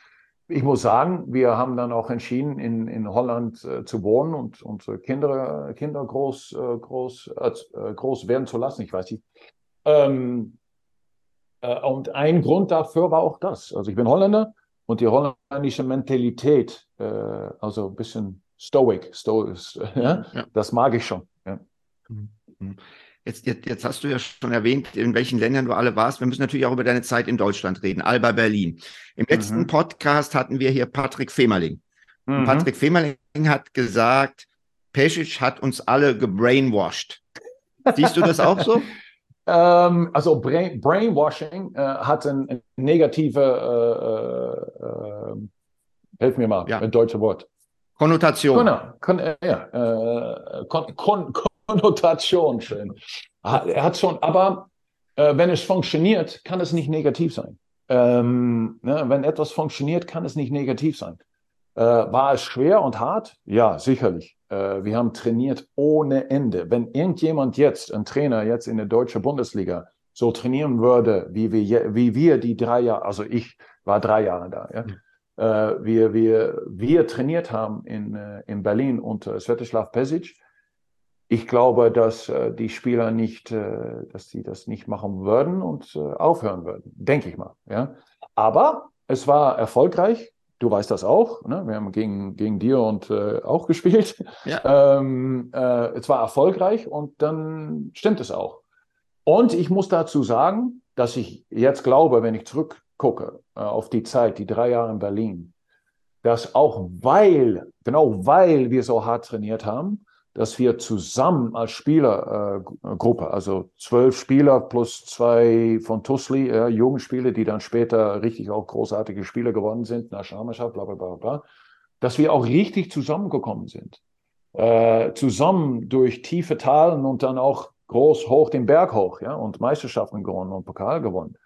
[SPEAKER 3] ich muss sagen, wir haben dann auch entschieden, in, in Holland äh, zu wohnen und unsere Kinder, Kinder groß, äh, groß, äh, groß werden zu lassen. Ich weiß nicht. Ähm, äh, und ein Grund dafür war auch das. Also ich bin Holländer und die holländische Mentalität, äh, also ein bisschen stoic, stoic ja? ja? das mag ich schon. Ja.
[SPEAKER 2] Mhm. Jetzt, jetzt, jetzt, hast du ja schon erwähnt, in welchen Ländern du alle warst. Wir müssen natürlich auch über deine Zeit in Deutschland reden, Alba Berlin. Im letzten mhm. Podcast hatten wir hier Patrick Femerling. Mhm. Patrick Femerling hat gesagt, Pesic hat uns alle gebrainwashed. Siehst du das auch so?
[SPEAKER 3] ähm, also Brain, Brainwashing äh, hat ein negative, äh, äh, äh, hilf mir mal, ja. ein deutsches Wort.
[SPEAKER 2] Konnotation.
[SPEAKER 3] Genau, kon, äh, ja, äh, kon, kon, Konnotation schön. Er hat schon, aber äh, wenn es funktioniert, kann es nicht negativ sein. Ähm, ne, wenn etwas funktioniert, kann es nicht negativ sein. Äh, war es schwer und hart? Ja, sicherlich. Äh, wir haben trainiert ohne Ende. Wenn irgendjemand jetzt, ein Trainer jetzt in der deutschen Bundesliga, so trainieren würde, wie wir, wie wir die drei Jahre, also ich war drei Jahre da, ja. Äh, wir, wir, wir trainiert haben in, äh, in Berlin unter Svetislav Pesic, ich glaube, dass äh, die Spieler nicht, äh, dass sie das nicht machen würden und äh, aufhören würden, denke ich mal. Ja, aber es war erfolgreich. Du weißt das auch. Ne? Wir haben gegen, gegen dir und auch gespielt. Ja. Ähm, äh, es war erfolgreich und dann stimmt es auch. Und ich muss dazu sagen, dass ich jetzt glaube, wenn ich zurückgucke äh, auf die Zeit, die drei Jahre in Berlin, dass auch weil, genau weil wir so hart trainiert haben, dass wir zusammen als Spielergruppe, also zwölf Spieler plus zwei von Tusli, äh, Jugendspiele, die dann später richtig auch großartige Spieler geworden sind, Nationalmannschaft, bla bla bla bla, dass wir auch richtig zusammengekommen sind. Äh, zusammen durch tiefe Talen und dann auch groß hoch den Berg hoch, ja, und Meisterschaften gewonnen und Pokal gewonnen.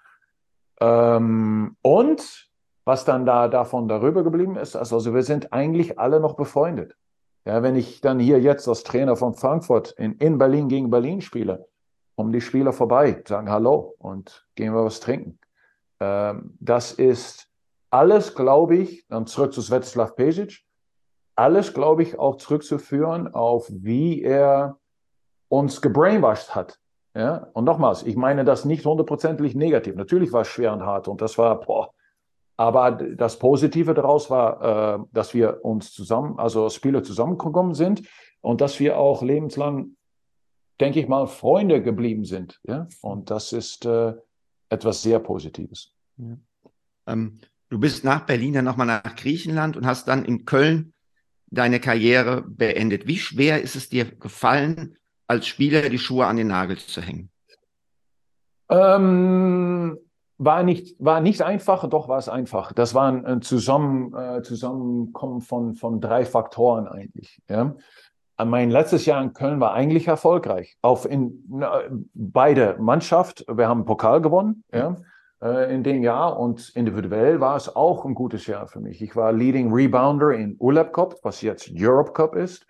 [SPEAKER 3] Ähm, und was dann da davon darüber geblieben ist, also wir sind eigentlich alle noch befreundet. Ja, wenn ich dann hier jetzt als Trainer von Frankfurt in, in Berlin gegen Berlin spiele, kommen die Spieler vorbei, sagen Hallo und gehen wir was trinken. Ähm, das ist alles, glaube ich, dann zurück zu Svetislav Pesic, alles, glaube ich, auch zurückzuführen auf, wie er uns gebrainwashed hat. Ja? Und nochmals, ich meine das nicht hundertprozentig negativ. Natürlich war es schwer und hart und das war, boah, aber das Positive daraus war, äh, dass wir uns zusammen, also als Spieler zusammengekommen sind und dass wir auch lebenslang, denke ich mal, Freunde geblieben sind. Ja? Und das ist äh, etwas sehr Positives. Ja.
[SPEAKER 2] Ähm, du bist nach Berlin dann nochmal nach Griechenland und hast dann in Köln deine Karriere beendet. Wie schwer ist es dir gefallen, als Spieler die Schuhe an den Nagel zu hängen?
[SPEAKER 3] Ähm, war nicht, war nicht einfach, doch war es einfach. Das war ein, Zusammen, äh, Zusammenkommen von, von drei Faktoren eigentlich. Ja. Mein letztes Jahr in Köln war eigentlich erfolgreich. Auf in, beide Mannschaft, wir haben Pokal gewonnen, ja, äh, in dem Jahr und individuell war es auch ein gutes Jahr für mich. Ich war Leading Rebounder in ULEP Cup, was jetzt Europe Cup ist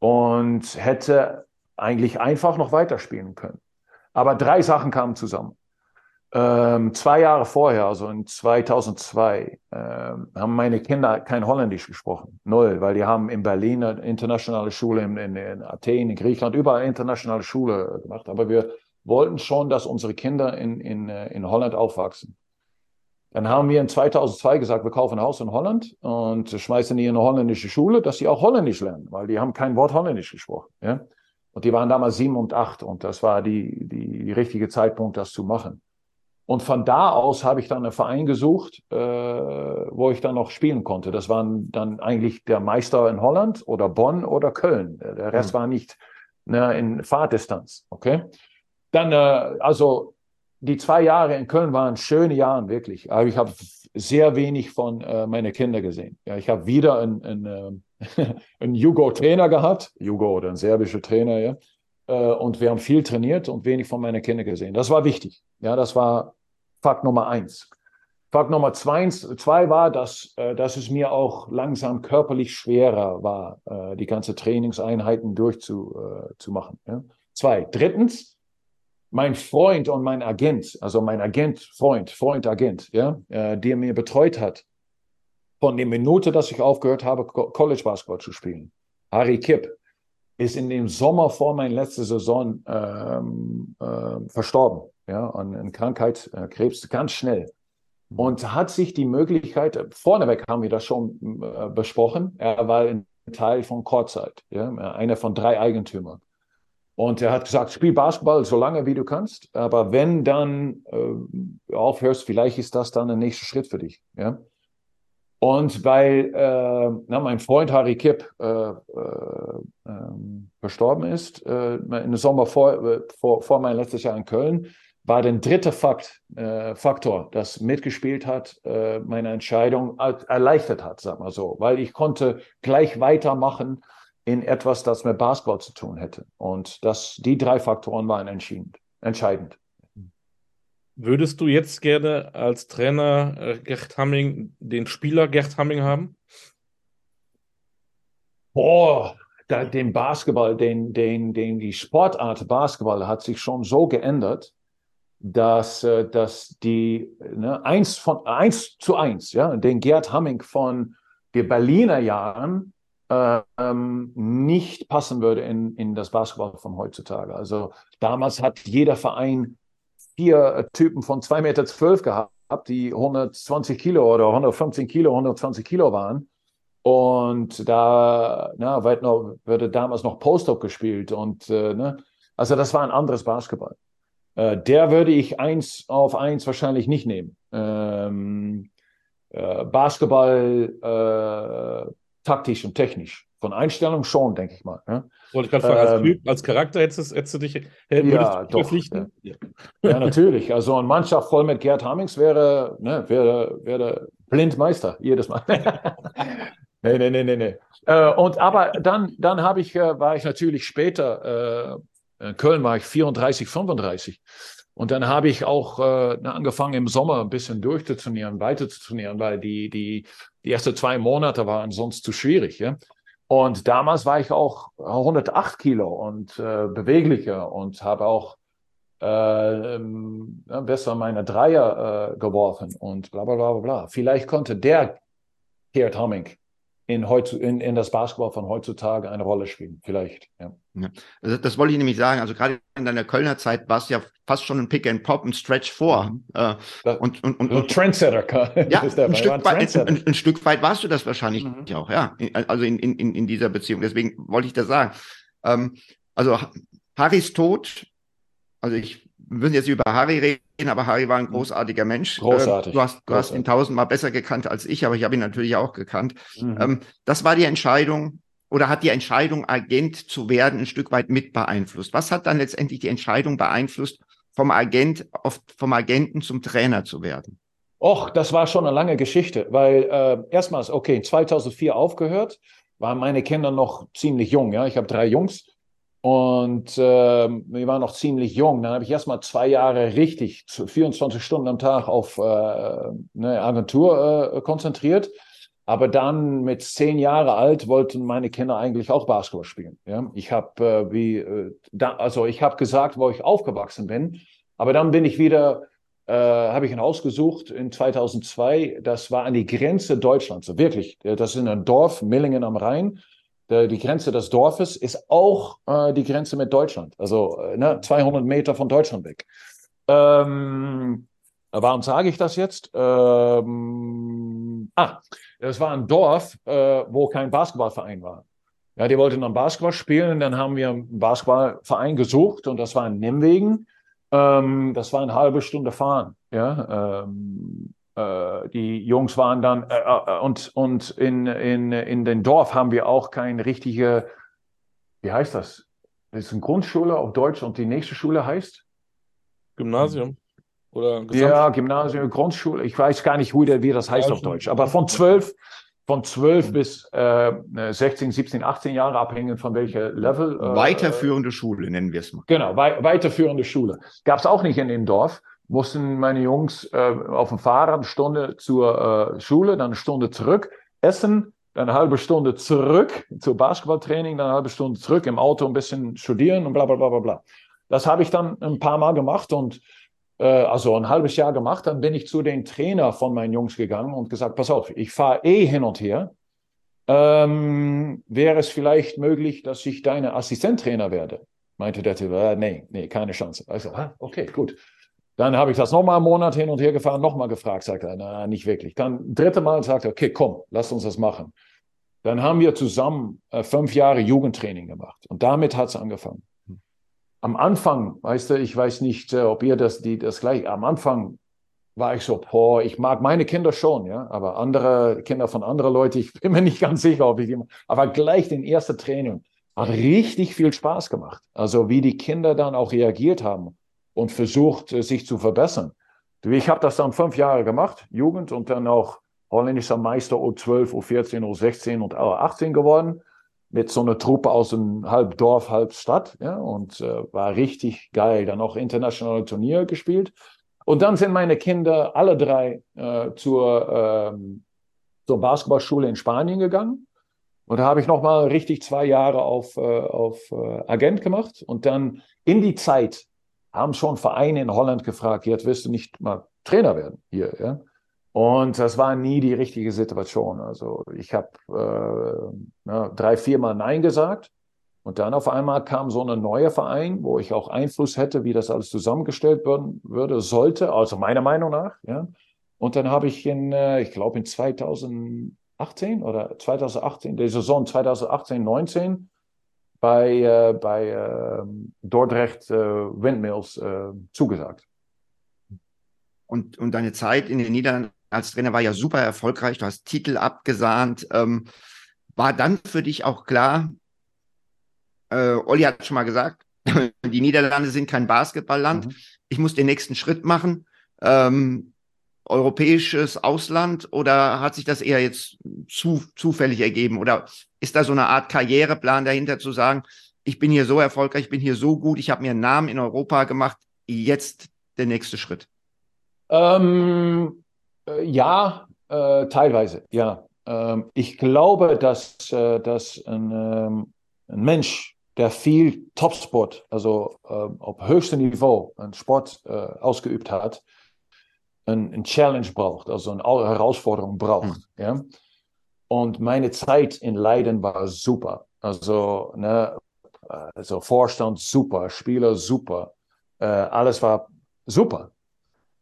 [SPEAKER 3] und hätte eigentlich einfach noch weiterspielen können. Aber drei Sachen kamen zusammen. Ähm, zwei Jahre vorher, also in 2002, ähm, haben meine Kinder kein Holländisch gesprochen. Null, weil die haben in Berlin eine internationale Schule, in, in, in Athen, in Griechenland, überall internationale Schule gemacht. Aber wir wollten schon, dass unsere Kinder in, in, äh, in Holland aufwachsen. Dann haben wir in 2002 gesagt, wir kaufen ein Haus in Holland und schmeißen die in eine holländische Schule, dass sie auch Holländisch lernen, weil die haben kein Wort Holländisch gesprochen. Ja? Und die waren damals sieben und acht und das war die, die, die richtige Zeitpunkt, das zu machen. Und von da aus habe ich dann einen Verein gesucht, äh, wo ich dann noch spielen konnte. Das waren dann eigentlich der Meister in Holland oder Bonn oder Köln. Der Rest mhm. war nicht ne, in Fahrdistanz. Okay. Dann, äh, also die zwei Jahre in Köln waren schöne Jahre, wirklich. Aber ich habe sehr wenig von äh, meinen Kindern gesehen. Ja, ich habe wieder einen, einen, äh, einen Jugo-Trainer gehabt, Jugo oder ein serbischer Trainer, ja Äh, und wir haben viel trainiert und wenig von meinen Kindern gesehen. Das war wichtig. Ja, das war Fakt Nummer eins. Fakt Nummer zwei, zwei war, dass, äh, dass es mir auch langsam körperlich schwerer war, äh, die ganze Trainingseinheiten durchzumachen. Äh, ja. Zwei. Drittens, mein Freund und mein Agent, also mein Agent, Freund, Freund, Agent, ja, äh, der mir betreut hat, von der Minute, dass ich aufgehört habe, College Basketball zu spielen, Harry Kipp, ist in dem Sommer vor meiner letzten Saison ähm, äh, verstorben, ja, an, an Krankheit, äh, Krebs, ganz schnell. Und hat sich die Möglichkeit, vorneweg haben wir das schon äh, besprochen, er war ein Teil von Kurzzeit, ja, einer von drei Eigentümern. Und er hat gesagt, spiel Basketball so lange wie du kannst, aber wenn dann äh, aufhörst, vielleicht ist das dann der nächste Schritt für dich. Ja? Und weil äh, na, mein Freund Harry Kipp äh, äh, ähm, verstorben ist, äh, im Sommer vor, äh, vor, vor mein letztes Jahr in Köln, war der dritte Fakt, Faktor, das mitgespielt hat, meine Entscheidung erleichtert hat, sag mal so, weil ich konnte gleich weitermachen in etwas, das mit Basketball zu tun hätte. Und das, die drei Faktoren waren entscheidend.
[SPEAKER 1] Würdest du jetzt gerne als Trainer äh, Gerd Hamming den Spieler Gerd Hamming haben?
[SPEAKER 3] Boah, da, den Basketball, den, den, den, die Sportart Basketball hat sich schon so geändert, dass, äh, dass die ne, eins von eins zu eins, ja, den Gerd Hamming von den Berliner Jahren ähm, nicht passen würde in, in das Basketball von heutzutage. Also damals hat jeder Verein vier Typen von 2,12 Meter gehabt, die 120 Kilo oder 115 Kilo, 120 Kilo waren. Und da na, wird noch, wurde damals noch Post-Up gespielt. Und, äh, ne? Also das war ein anderes Basketball. Äh, der würde ich eins auf eins wahrscheinlich nicht nehmen. Ähm, äh, Basketball äh, taktisch und technisch. Von Einstellung schon, denke ich mal. Ja?
[SPEAKER 1] Wollte ich gerade fragen, als, ähm, typ, als Charakter hättest, hättest du dich
[SPEAKER 3] hättest ja, doch, ja. ja. ja. natürlich. Also eine Mannschaft voll mit Gerd Hammings wäre, ne, wäre, wäre Blindmeister jedes Mal. nee, nee, nee, nee, nee. Äh, und aber dann, dann habe ich, äh, war ich natürlich später, äh, in Köln war ich 34, 35. Und dann habe ich auch äh, angefangen im Sommer ein bisschen durchzutrainieren, weiter zu trainieren, weil die, die, die ersten zwei Monate waren sonst zu schwierig. Ja? Und damals war ich auch 108 Kilo und äh, beweglicher und habe auch äh, ähm, besser meine Dreier äh, geworfen und bla bla bla bla. Vielleicht konnte der Gerd Hamming in, in, in das Basketball von heutzutage eine Rolle spielen. Vielleicht. Ja.
[SPEAKER 2] ja. Also das wollte ich nämlich sagen. Also gerade in deiner Kölner Zeit war es ja fast schon ein Pick and Pop, ein Stretch vor. Mhm. Äh,
[SPEAKER 3] und, und, und, und Trendsetter.
[SPEAKER 2] Ja, ein, Stück weit, ein, ein, Stück weit warst du das wahrscheinlich mhm. auch, ja. Also in, in, in dieser Beziehung. Deswegen wollte ich das sagen. Ähm, also Harrys Tod, also ich wir müssen jetzt über Harry reden, aber Harry war ein großartiger Mensch.
[SPEAKER 3] Großartig.
[SPEAKER 2] Du hast, du hast ihn tausendmal besser gekannt als ich, aber ich habe ihn natürlich auch gekannt. Mhm. Ähm, das war die Entscheidung oder hat die Entscheidung, Agent zu werden, ein Stück weit mit beeinflusst. Was hat dann letztendlich die Entscheidung beeinflusst, vom Agent auf, vom Agenten zum Trainer zu werden?
[SPEAKER 3] Och, das war schon eine lange Geschichte, weil äh, erstmals, okay, 2004 aufgehört, waren meine Kinder noch ziemlich jung. Ja, ich habe drei Jungs und äh, wir waren noch ziemlich jung. Dann habe ich erst mal zwei Jahre richtig 24 Stunden am Tag auf äh, eine Agentur äh, konzentriert. Aber dann mit zehn Jahre alt wollten meine Kinder eigentlich auch Basketball spielen. Ja? Ich habe äh, wie äh, da, also ich habe gesagt, wo ich aufgewachsen bin. Aber dann bin ich wieder äh, habe ich ein Haus gesucht in 2002. Das war an die Grenze Deutschlands, wirklich. Das ist in einem Dorf, Millingen am Rhein die Grenze des Dorfes ist auch äh, die Grenze mit Deutschland, also äh, ne, 200 Meter von Deutschland weg. Ähm, warum sage ich das jetzt? Ähm, ah, es war ein Dorf, äh, wo kein Basketballverein war. Ja, die wollten dann Basketball spielen, dann haben wir einen Basketballverein gesucht und das war in Nimwegen. Ähm, das war eine halbe Stunde fahren. Ja, ähm, äh, die Jungs waren dann, äh, äh, und, und in, in, in den Dorf haben wir auch keine richtige, wie heißt das? Das ist eine Grundschule auf Deutsch und die nächste Schule heißt?
[SPEAKER 1] Gymnasium.
[SPEAKER 3] Oder Gesamt ja, Gymnasium, Grundschule. Ich weiß gar nicht, wie, der, wie das heißt ja, auf Deutsch. Aber von zwölf, von 12 bis äh, 16, 17, 18 Jahre, abhängig von welcher Level.
[SPEAKER 2] Äh, weiterführende Schule nennen wir es mal.
[SPEAKER 3] Genau, wei weiterführende Schule. Gab es auch nicht in dem Dorf. Mussten meine Jungs äh, auf dem Fahrrad eine Stunde zur äh, Schule, dann eine Stunde zurück, essen, dann eine halbe Stunde zurück zur Basketballtraining, dann eine halbe Stunde zurück im Auto ein bisschen studieren und bla bla bla bla bla. Das habe ich dann ein paar Mal gemacht und äh, also ein halbes Jahr gemacht. Dann bin ich zu den Trainer von meinen Jungs gegangen und gesagt, pass auf, ich fahre eh hin und her. Ähm, wäre es vielleicht möglich, dass ich deine Assistenttrainer werde? Meinte der Typ, äh, nee, nee, keine Chance. Also, ah, okay, gut. Dann habe ich das nochmal einen Monat hin und her gefahren, nochmal gefragt, sagt er, na, nicht wirklich. Dann dritte Mal sagt er, okay, komm, lass uns das machen. Dann haben wir zusammen äh, fünf Jahre Jugendtraining gemacht und damit hat es angefangen. Am Anfang, weißt du, ich weiß nicht, äh, ob ihr das, die, das gleich, am Anfang war ich so, boah, ich mag meine Kinder schon, ja, aber andere Kinder von anderen Leuten, ich bin mir nicht ganz sicher, ob ich die, aber gleich den ersten Training hat richtig viel Spaß gemacht. Also wie die Kinder dann auch reagiert haben und versucht, äh, sich zu verbessern. Ich habe das dann fünf Jahre gemacht, Jugend und dann auch holländischer Meister U12, U14, U16 und U18 geworden. Mit so einer Truppe aus einem halb Dorf, halb Stadt. Ja, und äh, war richtig geil. Dann auch internationale Turniere gespielt. Und dann sind meine Kinder alle drei äh, zur, ähm, zur Basketballschule in Spanien gegangen. Und da habe ich nochmal richtig zwei Jahre auf, äh, auf äh, Agent gemacht. Und dann in die Zeit haben schon Vereine in Holland gefragt, jetzt wirst du nicht mal Trainer werden hier. Ja? Und das war nie die richtige Situation. Also ich habe äh, ja, drei, viermal Nein gesagt. Und dann auf einmal kam so ein neuer Verein, wo ich auch Einfluss hätte, wie das alles zusammengestellt werden würde, sollte, also meiner Meinung nach. Ja. Und dann habe ich in, äh, ich glaube in 2018 oder 2018, der Saison 2018, 19, bei, äh, bei äh, Dordrecht äh, Windmills äh, zugesagt.
[SPEAKER 2] Und, und deine Zeit in den Niederlanden als Trainer war ja super erfolgreich. Du hast Titel abgesahnt. Ähm, war dann für dich auch klar, äh, Olli hat schon mal gesagt, die Niederlande sind kein Basketballland. Mhm. Ich muss den nächsten Schritt machen. Ähm, europäisches Ausland oder hat sich das eher jetzt zu, zufällig ergeben? Oder ist da so eine Art Karriereplan dahinter zu sagen, ich bin hier so erfolgreich, ich bin hier so gut, ich habe mir einen Namen in Europa gemacht, jetzt der nächste Schritt?
[SPEAKER 3] Ähm, äh, ja, äh, teilweise, ja. Ähm, ich glaube, dass, äh, dass ein, ähm, ein, Mensch, der viel Topsport, also ähm, auf höchstem Niveau, einen Sport äh, ausgeübt hat, ein, ein, Challenge braucht, also eine Herausforderung braucht. Mhm. Ja? Und meine Zeit in Leiden war super. Also, ne, also Vorstand super, Spieler super, äh, alles war super.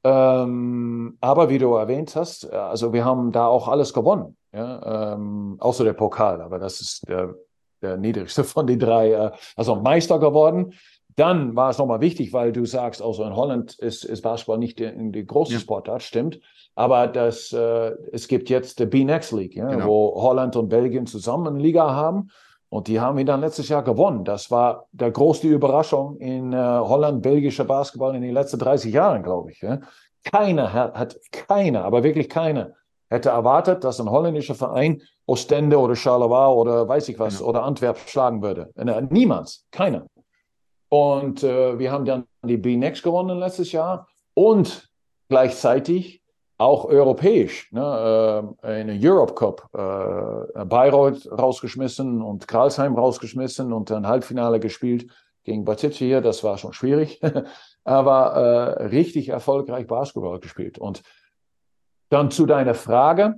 [SPEAKER 3] Ähm, aber wie du erwähnt hast, äh, also wir haben da auch alles gewonnen, ja? ähm, außer der Pokal, aber das ist der, der niedrigste von den drei, äh, also Meister geworden. Dann war es nochmal wichtig, weil du sagst, also in Holland ist, ist Basketball nicht die, die große ja. Sportart, stimmt. Aber das, äh, es gibt jetzt die B-Next League, ja, genau. wo Holland und Belgien zusammen eine Liga haben. Und die haben wir dann letztes Jahr gewonnen. Das war der größte Überraschung in äh, Holland, belgischer Basketball in den letzten 30 Jahren, glaube ich. Ja. Keiner hat, hat, keiner, aber wirklich keiner, hätte erwartet, dass ein holländischer Verein Ostende oder Charleroi oder weiß ich was genau. oder Antwerp schlagen würde. Äh, niemals, keiner. Und äh, wir haben dann die B-Next gewonnen letztes Jahr und gleichzeitig auch europäisch, ne, äh, in Europe Cup, äh, Bayreuth rausgeschmissen und Karlsheim rausgeschmissen und dann Halbfinale gespielt gegen Batice hier, das war schon schwierig, aber äh, richtig erfolgreich Basketball gespielt. Und dann zu deiner Frage,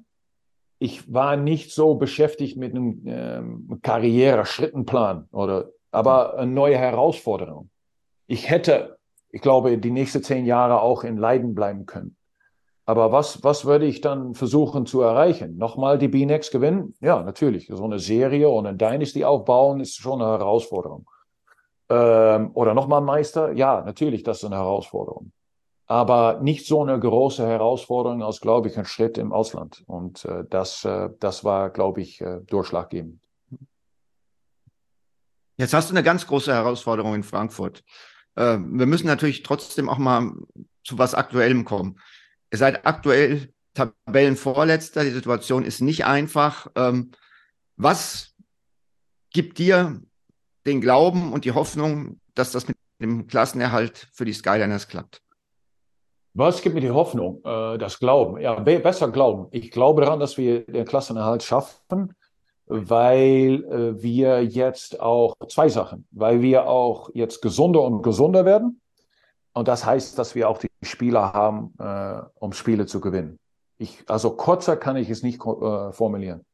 [SPEAKER 3] ich war nicht so beschäftigt mit einem ähm, Karriereschrittenplan oder, aber eine neue Herausforderung. Ich hätte, ich glaube, die nächsten zehn Jahre auch in Leiden bleiben können. Aber was, was würde ich dann versuchen zu erreichen? Nochmal die B-Next gewinnen? Ja, natürlich. So eine Serie und ein Dynasty aufbauen ist schon eine Herausforderung. Ähm, oder nochmal Meister? Ja, natürlich, das ist eine Herausforderung. Aber nicht so eine große Herausforderung als, glaube ich, ein Schritt im Ausland. Und äh, das, äh, das war, glaube ich, äh, durchschlaggebend.
[SPEAKER 2] Jetzt hast du eine ganz große Herausforderung in Frankfurt. Ähm, wir müssen natürlich trotzdem auch mal zu was Aktuellem kommen. Ihr seid aktuell Tabellenvorletzter. Die Situation ist nicht einfach. Ähm, was gibt dir den Glauben und die Hoffnung, dass das mit dem Klassenerhalt für die Skyliners klappt?
[SPEAKER 3] Was gibt mir die Hoffnung? Äh, das Glauben. Ja, besser Glauben. Ich glaube daran, dass wir den Klassenerhalt schaffen, weil äh, wir jetzt auch zwei Sachen, weil wir auch jetzt gesunder und gesunder werden. Und das heißt, dass wir auch die Spieler haben, äh, um Spiele zu gewinnen. Ich, also kurzer kann ich es nicht äh, formulieren.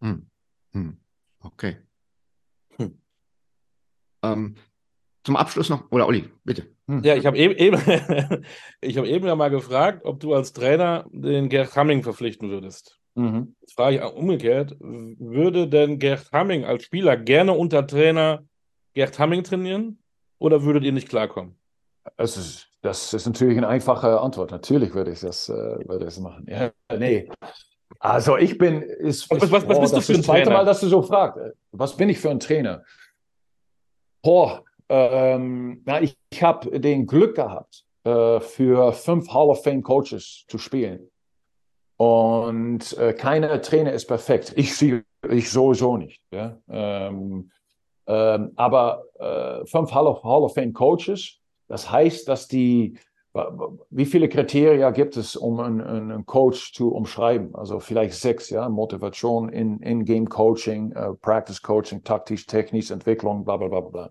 [SPEAKER 3] Hm.
[SPEAKER 2] Hm. Okay. Hm. Ähm, zum Abschluss noch, oder Olli, bitte.
[SPEAKER 1] Hm. Ja, ich habe eben, eben, hab eben ja mal gefragt, ob du als Trainer den Gerd Hamming verpflichten würdest. Mhm. Jetzt frage ich umgekehrt, würde denn Gerd Hamming als Spieler gerne unter Trainer Gerd Hamming trainieren oder würdet ihr nicht klarkommen?
[SPEAKER 3] Das ist, das ist natürlich eine einfache Antwort. Natürlich würde ich das, äh, würde ich das machen. Ja, nee. Also ich bin, ist,
[SPEAKER 1] was, was, was oh, bist du für ein Trainer? Das zweite
[SPEAKER 3] Mal, dass du so fragst. Was bin ich für ein Trainer? Boah, ähm, na, ich, ich habe den Glück gehabt, äh, für fünf Hall of Fame Coaches zu spielen. Und äh, keiner Trainer ist perfekt. Ich, ich sowieso nicht. Ja? Ähm, ähm, aber äh, fünf Hall of, Hall of Fame Coaches, das heißt, dass die, wie viele Kriterien gibt es, um einen, einen Coach zu umschreiben? Also vielleicht sechs, ja, Motivation, In-Game-Coaching, in uh, Practice Coaching, taktisch, technisch, Entwicklung, bla bla bla bla.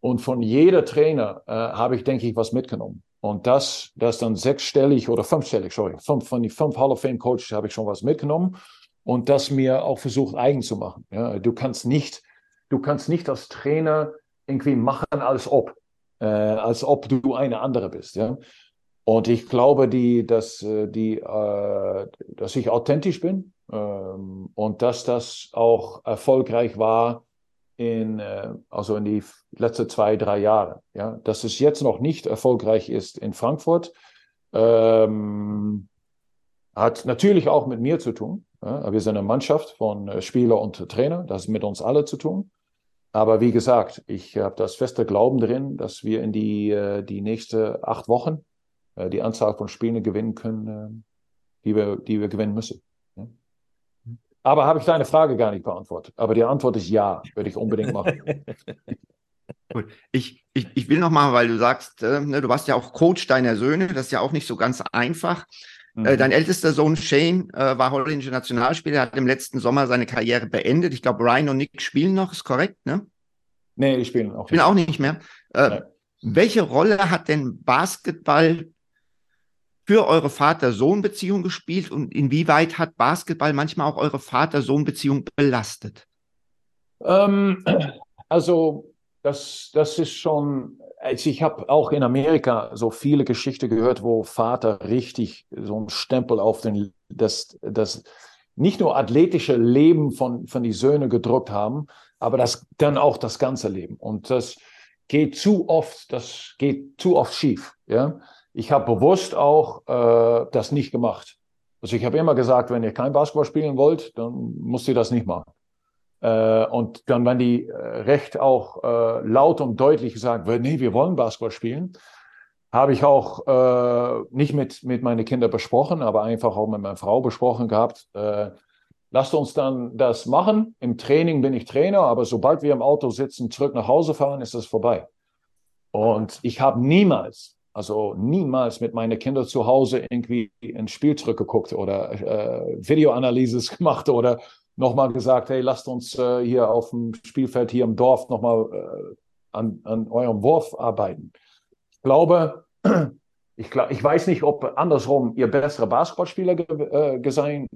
[SPEAKER 3] Und von jeder Trainer äh, habe ich, denke ich, was mitgenommen. Und das, das dann sechsstellig oder fünfstellig, sorry, fünf, von den fünf Hall of Fame Coaches habe ich schon was mitgenommen und das mir auch versucht eigen zu machen. Ja, du kannst nicht, du kannst nicht als Trainer irgendwie machen, als ob, äh, als ob du eine andere bist. Ja. Und ich glaube, die, dass, äh, die, äh, dass ich authentisch bin ähm, und dass das auch erfolgreich war in, äh, also in die letzten zwei, drei Jahre. Ja? Dass es jetzt noch nicht erfolgreich ist in Frankfurt, ähm, hat natürlich auch mit mir zu tun. Ja? Wir sind eine Mannschaft von äh, Spieler und Trainer, das hat mit uns alle zu tun. Aber wie gesagt, ich habe das feste Glauben drin, dass wir in die, äh, die nächsten acht Wochen die Anzahl von Spielen gewinnen können, die, wir, die wir gewinnen müssen. Aber habe ich deine Frage gar nicht beantwortet. Aber die Antwort ist ja, würde ich unbedingt machen.
[SPEAKER 2] Gut. Ich, ich, ich will noch mal, weil du sagst, äh, ne, du warst ja auch Coach deiner Söhne, das ist ja auch nicht so ganz einfach. Äh, mhm. Äh, dein ältester Sohn Shane äh, war holländischer Nationalspieler, hat im letzten Sommer seine Karriere beendet. Ich glaube, Ryan und Nick spielen noch, ist korrekt, ne?
[SPEAKER 3] Nee, die spielen auch
[SPEAKER 2] nicht. Spielen auch nicht mehr. Äh, welche Rolle hat denn Basketball für eure Vater-Sohn-Beziehung gespielt und inwieweit hat Basketball manchmal auch eure Vater-Sohn-Beziehung belastet?
[SPEAKER 3] Ähm, also das, das ist schon, also ich habe auch in Amerika so viele Geschichten gehört, wo Vater richtig so einen Stempel auf den, das, das nicht nur athletische Leben von, von die Söhne gedrückt haben, aber das dann auch das ganze Leben. Und das geht zu oft, das geht zu oft schief, ja. Ich habe bewusst auch äh, das nicht gemacht. Also ich habe immer gesagt, wenn ihr kein Basketball spielen wollt, dann müsst ihr das nicht machen. Äh, und dann, wenn die äh, recht auch äh, laut und deutlich gesagt, nee, wir wollen Basketball spielen, habe ich auch äh, nicht mit, mit meinen Kindern besprochen, aber einfach auch mit meiner Frau besprochen gehabt. Äh, lasst uns dann das machen. Im Training bin ich Trainer, aber sobald wir im Auto sitzen, zurück nach Hause fahren, ist es vorbei. Und ich habe niemals also niemals mit meinen Kindern zu Hause irgendwie ein Spiel zurückgeguckt oder äh, Videoanalyses gemacht oder nochmal gesagt, hey, lasst uns äh, hier auf dem Spielfeld hier im Dorf nochmal äh, an, an eurem Wurf arbeiten. Ich glaube, ich, glaub, ich weiß nicht, ob andersrum ihr bessere Basketballspieler ge, äh, gesehen,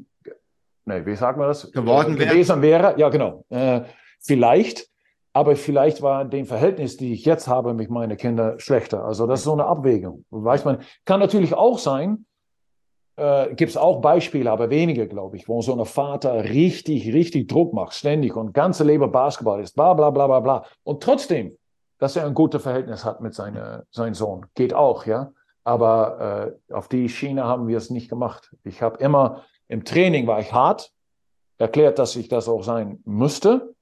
[SPEAKER 3] nee, wie sagt man das?
[SPEAKER 2] Geworden
[SPEAKER 3] gewesen wäre. Ja, genau. Äh, vielleicht. Aber vielleicht war dem Verhältnis, die ich jetzt habe mit meinen Kindern, schlechter. Also das ist so eine Abwägung. Weiß man, kann natürlich auch sein, äh, gibt es auch Beispiele, aber wenige, glaube ich, wo so ein Vater richtig, richtig Druck macht, ständig und ganze Leben Basketball ist, bla bla bla bla bla. Und trotzdem, dass er ein gutes Verhältnis hat mit seine, seinem Sohn. Geht auch, ja. Aber äh, auf die Schiene haben wir es nicht gemacht. Ich habe immer, im Training war ich hart, erklärt, dass ich das auch sein müsste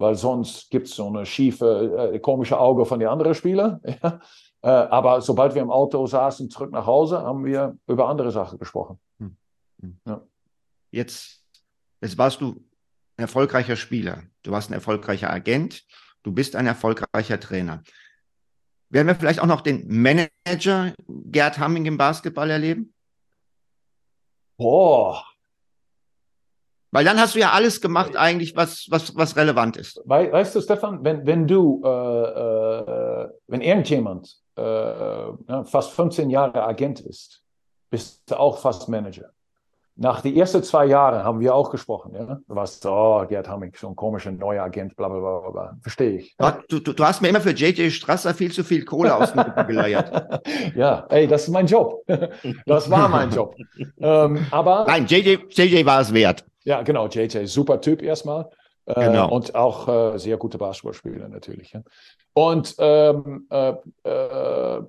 [SPEAKER 3] weil sonst gibt es so eine schiefe, äh, komische Auge von den anderen Spielern. Ja? Äh, aber sobald wir im Auto saßen, zurück nach Hause, haben wir über andere Sachen gesprochen. Hm.
[SPEAKER 2] Ja. Jetzt, jetzt warst du ein erfolgreicher Spieler, du warst ein erfolgreicher Agent, du bist ein erfolgreicher Trainer. Werden wir vielleicht auch noch den Manager Gerd Hamming im Basketball erleben?
[SPEAKER 3] Boah.
[SPEAKER 2] Weil dann hast du ja alles gemacht, eigentlich, was, was, was relevant ist.
[SPEAKER 3] We weißt du, Stefan, wenn, wenn du, äh, äh, wenn irgendjemand äh, fast 15 Jahre Agent ist, bist du auch fast Manager. Nach den ersten zwei Jahren haben wir auch gesprochen. Ja? Du warst, oh, Gerd Hamming, so ein komischer neuer Agent, bla bla bla bla. Verstehe ich.
[SPEAKER 2] Du, du, du, hast mir immer für JJ Strasser viel zu viel Kohle aus dem Rücken geleiert.
[SPEAKER 3] ja, ey, das ist mein Job. das war mein Job. ähm, aber.
[SPEAKER 2] Nein, JJ, JJ war es wert.
[SPEAKER 3] Ja, genau, JJ, super Typ erstmal. Äh, genau. Und auch äh, sehr gute Basketballspieler natürlich. Ja. Und ähm, äh, äh,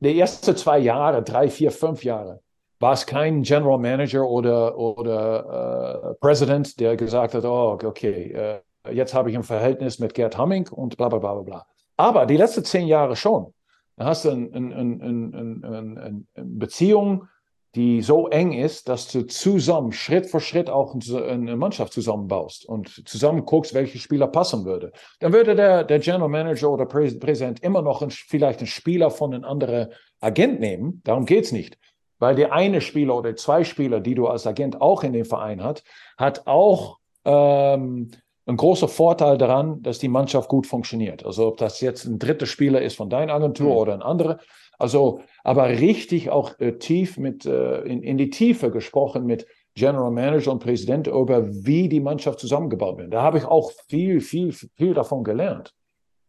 [SPEAKER 3] die ersten zwei Jahre, drei, vier, fünf Jahre, war es kein General Manager oder, oder äh, President, der gesagt hat, oh, okay, äh, jetzt habe ich ein Verhältnis mit Gerd Hamming und bla bla bla bla. Aber die letzten zehn Jahre schon. Da hast du eine ein, ein, ein, Beziehung, die so eng ist, dass du zusammen, Schritt für Schritt auch eine Mannschaft zusammenbaust und zusammen guckst, welche Spieler passen würde. Dann würde der, der General Manager oder Präsident immer noch ein, vielleicht einen Spieler von einem anderen Agent nehmen. Darum geht es nicht. Weil der eine Spieler oder zwei Spieler, die du als Agent auch in dem Verein hast, hat auch ähm, ein großer Vorteil daran, dass die Mannschaft gut funktioniert. Also ob das jetzt ein dritter Spieler ist von deiner Agentur mhm. oder ein anderer. Also, aber richtig auch äh, tief mit, äh, in, in die Tiefe gesprochen mit General Manager und Präsident über, wie die Mannschaft zusammengebaut wird. Da habe ich auch viel, viel, viel davon gelernt.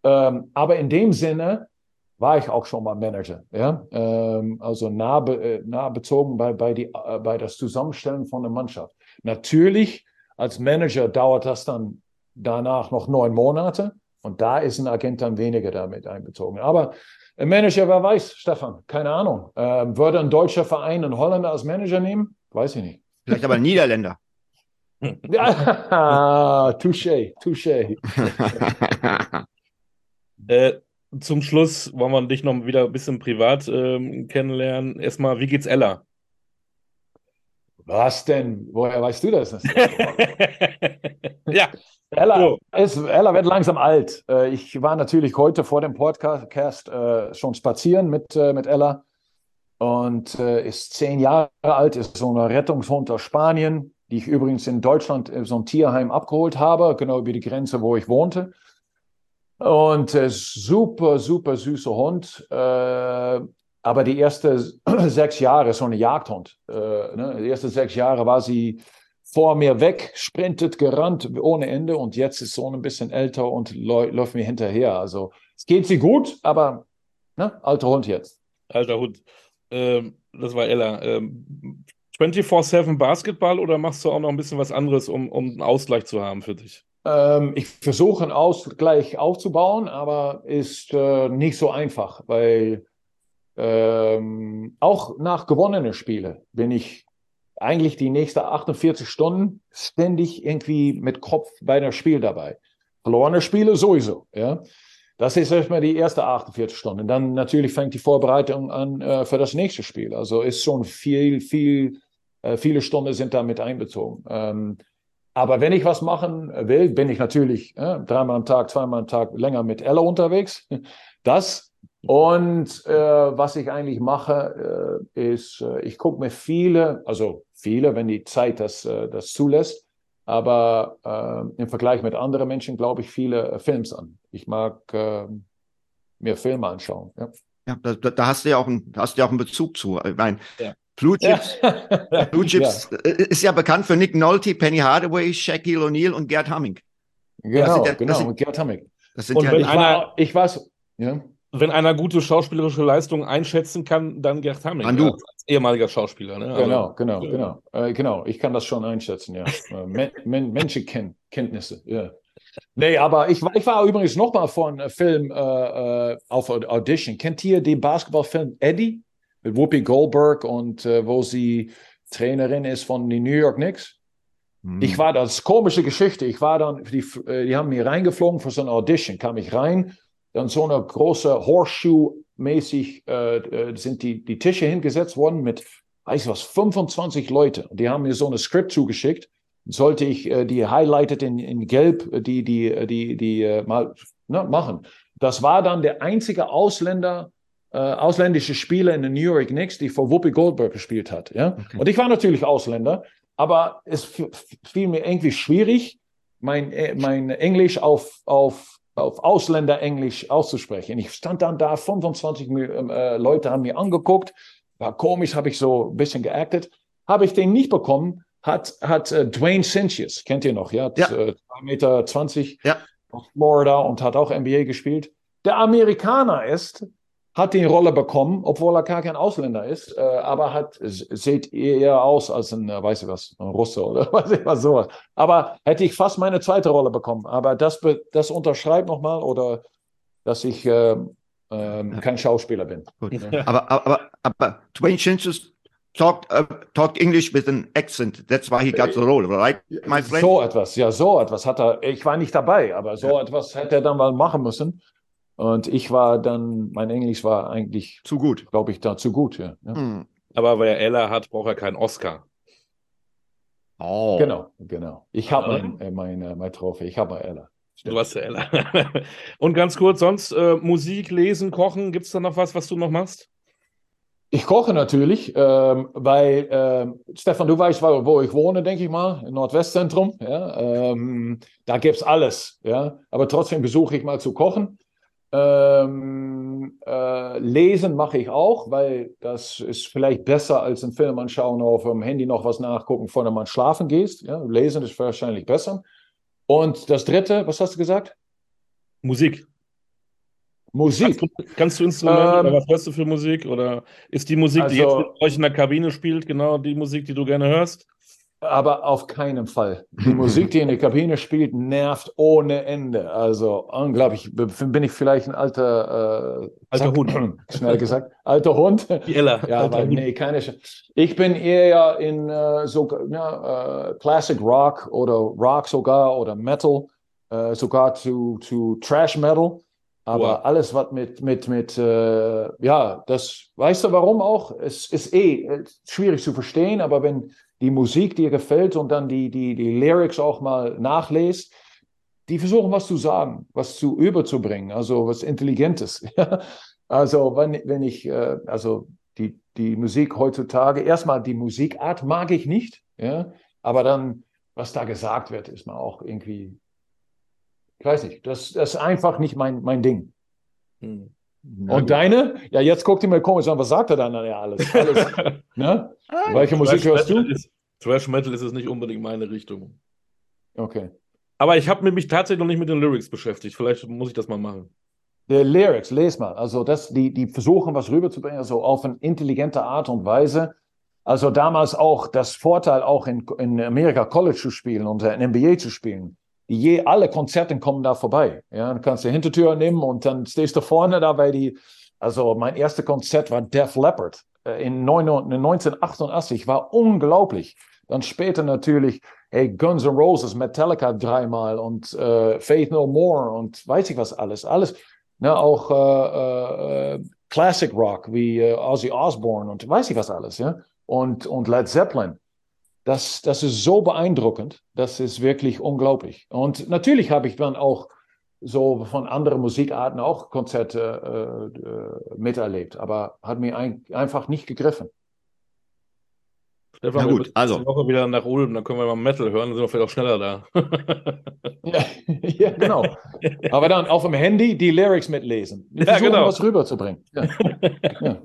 [SPEAKER 3] Ähm, aber in dem Sinne war ich auch schon mal Manager. Ja? Ähm, also nah, be, äh, nah bezogen bei, bei, die, äh, bei das Zusammenstellen von der Mannschaft. Natürlich, als Manager dauert das dann danach noch neun Monate und da ist ein Agent dann weniger damit einbezogen. Aber Manager, wer weiß, Stefan, keine Ahnung. Ähm, würde ein deutscher Verein einen Holländer als Manager nehmen? Weiß ich nicht.
[SPEAKER 2] Vielleicht aber ein Niederländer.
[SPEAKER 3] ja, touché, touché.
[SPEAKER 1] äh, zum Schluss wollen wir dich noch wieder ein bisschen privat ähm, kennenlernen. Erstmal, wie geht's Ella?
[SPEAKER 3] Was denn? Woher weißt du das?
[SPEAKER 1] ja.
[SPEAKER 3] Ella, so. ist, Ella wird langsam alt. Äh, ich war natürlich heute vor dem Podcast äh, schon spazieren mit, äh, mit Ella und ist zehn Jahre alt, ist so eine Rettungshund aus Spanien, die ich übrigens in Deutschland in so ein Tierheim abgeholt habe, genau über die Grenze, wo ich wohnte. Und äh, super, super süßer Hund. Äh, aber die ersten sechs Jahre, so eine Jagdhund, äh, ne? die ersten sechs Jahre war sie vor mir weg, sprintet, gerannt ohne Ende und jetzt ist so ein bisschen älter und läuft mir hinterher. Also es geht sie gut, aber ne? alter Hund jetzt.
[SPEAKER 1] Alter Hund. Ähm, das war Ella. Ähm, 24-7 Basketball oder machst du auch noch ein bisschen was anderes, um, um einen Ausgleich zu haben für dich?
[SPEAKER 3] Ähm, ich versuche einen Ausgleich aufzubauen, aber ist äh, nicht so einfach, weil ähm, auch nach gewonnenen Spielen bin ich eigentlich die nächsten 48 Stunden ständig irgendwie mit Kopf bei einem Spiel dabei. Verlorene Spiele sowieso, ja. Das ist erstmal die erste 48 Stunden. Dann natürlich fängt die Vorbereitung an äh, für das nächste Spiel. Also ist schon viel, viel, äh, viele Stunden sind damit einbezogen. Ähm, aber wenn ich was machen will, bin ich natürlich äh, dreimal am Tag, zweimal am Tag länger mit Ella unterwegs. Das. Und äh, was ich eigentlich mache, äh, ist, äh, ich gucke mir viele, also viele, wenn die Zeit das, äh, das zulässt, aber äh, im Vergleich mit anderen Menschen glaube ich viele Films an. Ich mag mir Filme anschauen. Ja.
[SPEAKER 2] Ja, da, da, hast du ja auch einen, hast du ja auch einen Bezug zu. Ich meine, ja. Blue Chips, ja. Blue Chips ist ja bekannt für Nick Nolte, Penny Hardaway, Shaquille O'Neal und Gerd Hamming.
[SPEAKER 3] Genau, ja, genau, und Gerd Hamming.
[SPEAKER 1] Das sind und ja einer, war, ich weiß, ja. Wenn einer gute schauspielerische Leistung einschätzen kann, dann Gerd Hamming.
[SPEAKER 2] An du.
[SPEAKER 1] Als ehemaliger Schauspieler. Ne?
[SPEAKER 3] Genau, also, genau, genau. Äh, genau, ich kann das schon einschätzen, ja. Äh, Men Men Menschenkenntnisse, ja. Nee, aber ich, ich war übrigens noch mal von Film äh, auf Audition. Kennt ihr den Basketballfilm Eddie? mit Whoopi Goldberg und äh, wo sie Trainerin ist von den New York Knicks. Mhm. Ich war, das komische Geschichte. Ich war dann, die, äh, die haben mich reingeflogen für so eine Audition, kam ich rein, dann so eine große Horseshoe-mäßig äh, äh, sind die, die Tische hingesetzt worden mit weiß ich was, 25 Leute. Und die haben mir so eine Skript zugeschickt. Sollte ich äh, die highlighted in, in Gelb, äh, die, die, äh, die, die äh, mal ne, machen. Das war dann der einzige Ausländer, äh, ausländische Spieler in den New York Knicks, die vor Whoopi Goldberg gespielt hat. Ja? Okay. Und ich war natürlich Ausländer, aber es fiel mir irgendwie schwierig, mein, mein Englisch auf, auf, auf Ausländerenglisch auszusprechen. Ich stand dann da, 25 äh, Leute haben mir angeguckt, war komisch, habe ich so ein bisschen geactet. Habe ich den nicht bekommen, hat, hat äh, Dwayne Cinches, kennt ihr noch, ja? Ja. Äh, 2,20 Meter 20 ja. aus Florida und hat auch NBA gespielt. Der Amerikaner ist, hat die Rolle bekommen, obwohl er gar kein Ausländer ist, äh, aber hat, sieht eher aus als ein, äh, weiß ich was, ein Russe oder weiß ich was, sowas. Aber hätte ich fast meine zweite Rolle bekommen. Aber das, das unterschreibt nochmal oder dass ich äh, ähm, kein Schauspieler bin.
[SPEAKER 2] Ja. Aber, aber, aber Dwayne Chinches talked, uh, talked English with an accent. That's why he got the role, right,
[SPEAKER 3] my friend? So etwas, ja, so etwas hat er. Ich war nicht dabei, aber so ja. etwas hätte er dann mal machen müssen. Und ich war dann, mein Englisch war eigentlich
[SPEAKER 2] zu gut,
[SPEAKER 3] glaube ich, da zu gut. Ja. ja. Hm.
[SPEAKER 1] Aber weil er Ella hat, braucht er keinen Oscar.
[SPEAKER 3] Oh. Genau, genau. Ich habe mein, äh, meine, meine Trophäe, ich habe Ella.
[SPEAKER 1] Stimmt. Du hast ja Ella. Und ganz kurz, sonst äh, Musik, Lesen, Kochen, gibt es da noch was, was du noch machst?
[SPEAKER 3] Ich koche natürlich, ähm, weil, ähm, Stefan, du weißt, wo ich wohne, denke ich mal, im Nordwestzentrum. Ja? Ähm, da gibt es alles. Ja? Aber trotzdem besuche ich mal zu kochen. Ähm, äh, lesen mache ich auch, weil das ist vielleicht besser als einen Film anschauen, auf dem Handy noch was nachgucken, bevor man schlafen gehst. Ja? Lesen ist wahrscheinlich besser. Und das dritte, was hast du gesagt?
[SPEAKER 1] Musik.
[SPEAKER 3] Musik.
[SPEAKER 1] Kannst du, kannst du Instrumente ähm, oder was hörst du für Musik? Oder ist die Musik, also, die jetzt mit euch in der Kabine spielt, genau die Musik, die du gerne hörst?
[SPEAKER 3] Aber auf keinen Fall. Die Musik, die in der Kabine spielt, nervt ohne Ende. Also unglaublich. Bin ich vielleicht ein alter,
[SPEAKER 1] äh, alter Hund,
[SPEAKER 3] schnell gesagt, alter Hund?
[SPEAKER 1] Ella.
[SPEAKER 3] Ja, weil, nee, keine. Ich bin eher in äh, so ja, äh, Classic Rock oder Rock sogar oder Metal, äh, sogar zu, zu Trash Metal. Aber wow. alles, was mit, mit, mit, äh, ja, das, weißt du warum auch? Es ist eh äh, schwierig zu verstehen, aber wenn die Musik dir gefällt und dann die, die, die Lyrics auch mal nachlest, die versuchen was zu sagen, was zu überzubringen, also was Intelligentes. also wenn, wenn ich, äh, also die, die Musik heutzutage, erstmal die Musikart mag ich nicht, ja, aber dann, was da gesagt wird, ist mal auch irgendwie, ich weiß nicht, das, das ist einfach nicht mein, mein Ding. Hm. Und gut. deine? Ja, jetzt guckt ihr mir komisch an, was sagt er dann ja alles? alles ne? Welche Musik hörst du?
[SPEAKER 1] Ist, Trash Metal ist es nicht unbedingt meine Richtung.
[SPEAKER 3] Okay.
[SPEAKER 1] Aber ich habe mich tatsächlich noch nicht mit den Lyrics beschäftigt. Vielleicht muss ich das mal machen.
[SPEAKER 3] Die Lyrics, les mal. Also das, die, die versuchen, was rüberzubringen, also auf eine intelligente Art und Weise. Also damals auch das Vorteil, auch in, in Amerika College zu spielen und in NBA zu spielen. Je, alle Konzerte kommen da vorbei. Ja, du kannst die Hintertür nehmen und dann stehst du vorne da bei die. Also mein erstes Konzert war Def Leppard äh, in 1988, war unglaublich. Dann später natürlich hey, Guns N' Roses, Metallica dreimal und äh, Faith No More und weiß ich was alles. Alles. Ne, auch äh, äh, Classic Rock wie äh, Ozzy Osbourne und weiß ich was alles. Ja? Und, und Led Zeppelin. Das, das ist so beeindruckend. Das ist wirklich unglaublich. Und natürlich habe ich dann auch so von anderen Musikarten auch Konzerte äh, äh miterlebt, aber hat mir ein, einfach nicht gegriffen.
[SPEAKER 1] Stefan, Na gut, also. Woche wieder nach Ulm, dann können wir mal Metal hören, dann sind wir vielleicht auch schneller da.
[SPEAKER 3] ja, ja, genau. Aber dann auf dem Handy die Lyrics mitlesen.
[SPEAKER 1] Wir ja, genau.
[SPEAKER 3] was rüberzubringen. Ja.
[SPEAKER 2] ja.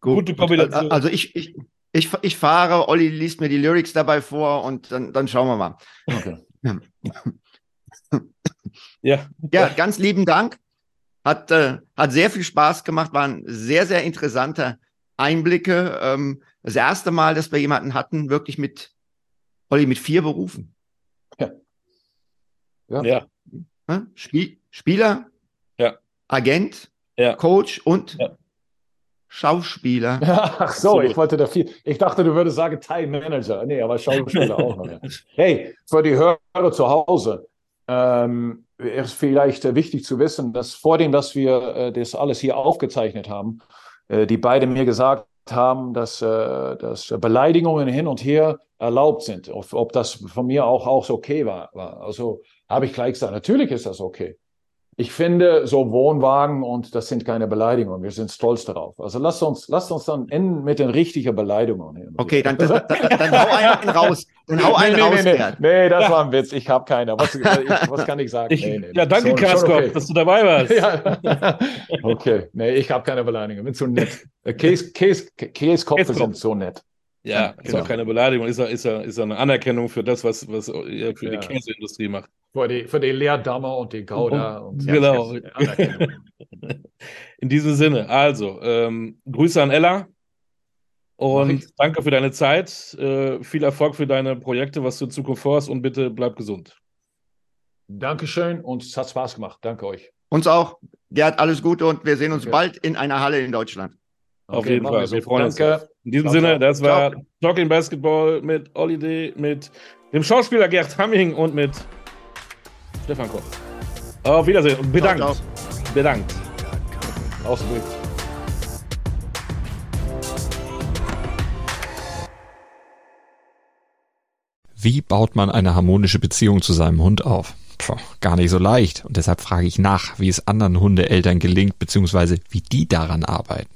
[SPEAKER 2] Gut, Gute Kombination. Also ich, ich, ich, ich fahre, Olli liest mir die Lyrics dabei vor und dann, dann schauen wir mal. Okay. ja. ja, ganz lieben Dank. Hat, äh, hat sehr viel Spaß gemacht, war ein sehr, sehr interessanter Einblicke. Ähm, das erste Mal, dass wir jemanden hatten, wirklich mit, Olli, mit vier Berufen.
[SPEAKER 3] Ja.
[SPEAKER 2] Ja. ja. Spiel, Spieler,
[SPEAKER 1] ja.
[SPEAKER 2] Agent,
[SPEAKER 1] ja.
[SPEAKER 2] Coach und ja. Schauspieler.
[SPEAKER 3] Ach so, ich wollte da viel. Ich dachte, du würdest sagen Time Manager. Nee, aber Schauspieler auch noch. Hey, für die Hörer zu Hause, ähm, ist vielleicht äh, wichtig zu wissen, dass vor dem, dass wir äh, das alles hier aufgezeichnet haben, äh, die beide mir gesagt haben, dass, äh, dass Beleidigungen hin und her erlaubt sind. Ob, ob das von mir auch, auch okay war. war. Also habe ich gleich gesagt, natürlich ist das okay. Ich finde, so Wohnwagen und das sind keine Beleidigungen. Wir sind stolz darauf. Also lasst uns, lasst uns dann enden mit den richtigen Beleidigungen.
[SPEAKER 2] Okay, dann, dann, dann, dann hau einen raus. Dann hau einen
[SPEAKER 3] nee,
[SPEAKER 2] raus,
[SPEAKER 3] nee, nee, nee, das war ein Witz. Ich habe keine. Was, ich, was kann ich sagen?
[SPEAKER 1] Ich, nee, nee, ja, danke, schon, Karskop, okay. dass du dabei warst.
[SPEAKER 3] ja. Okay, nee, ich habe keine Beleidigungen. Bin so nett. Käse, Käse, Käskopf sind so nett.
[SPEAKER 1] Ja, ist genau. auch keine Beleidigung, ist, ist, ist eine Anerkennung für das, was, was ihr für ja. die Käseindustrie macht.
[SPEAKER 3] Für die, für die Leerdammer und die Gouda. Und, und
[SPEAKER 1] genau. In diesem Sinne, also, ähm, Grüße an Ella und danke für deine Zeit. Äh, viel Erfolg für deine Projekte, was du in Zukunft vorhast und bitte bleib gesund.
[SPEAKER 3] Dankeschön und es hat Spaß gemacht. Danke euch.
[SPEAKER 2] Uns auch. Gerd, alles Gute und wir sehen uns okay. bald in einer Halle in Deutschland.
[SPEAKER 1] Auf okay, jeden Fall. Wir, wir freuen Danke. uns. In diesem ciao, Sinne, das war ciao. Talking Basketball mit Olli D., mit dem Schauspieler Gerd Hamming und mit Stefan Koch. Auf Wiedersehen und bedankt. Ciao, bedankt. Ausgedrückt.
[SPEAKER 4] Wie baut man eine harmonische Beziehung zu seinem Hund auf? Puh, gar nicht so leicht. Und deshalb frage ich nach, wie es anderen Hundeeltern gelingt, beziehungsweise wie die daran arbeiten.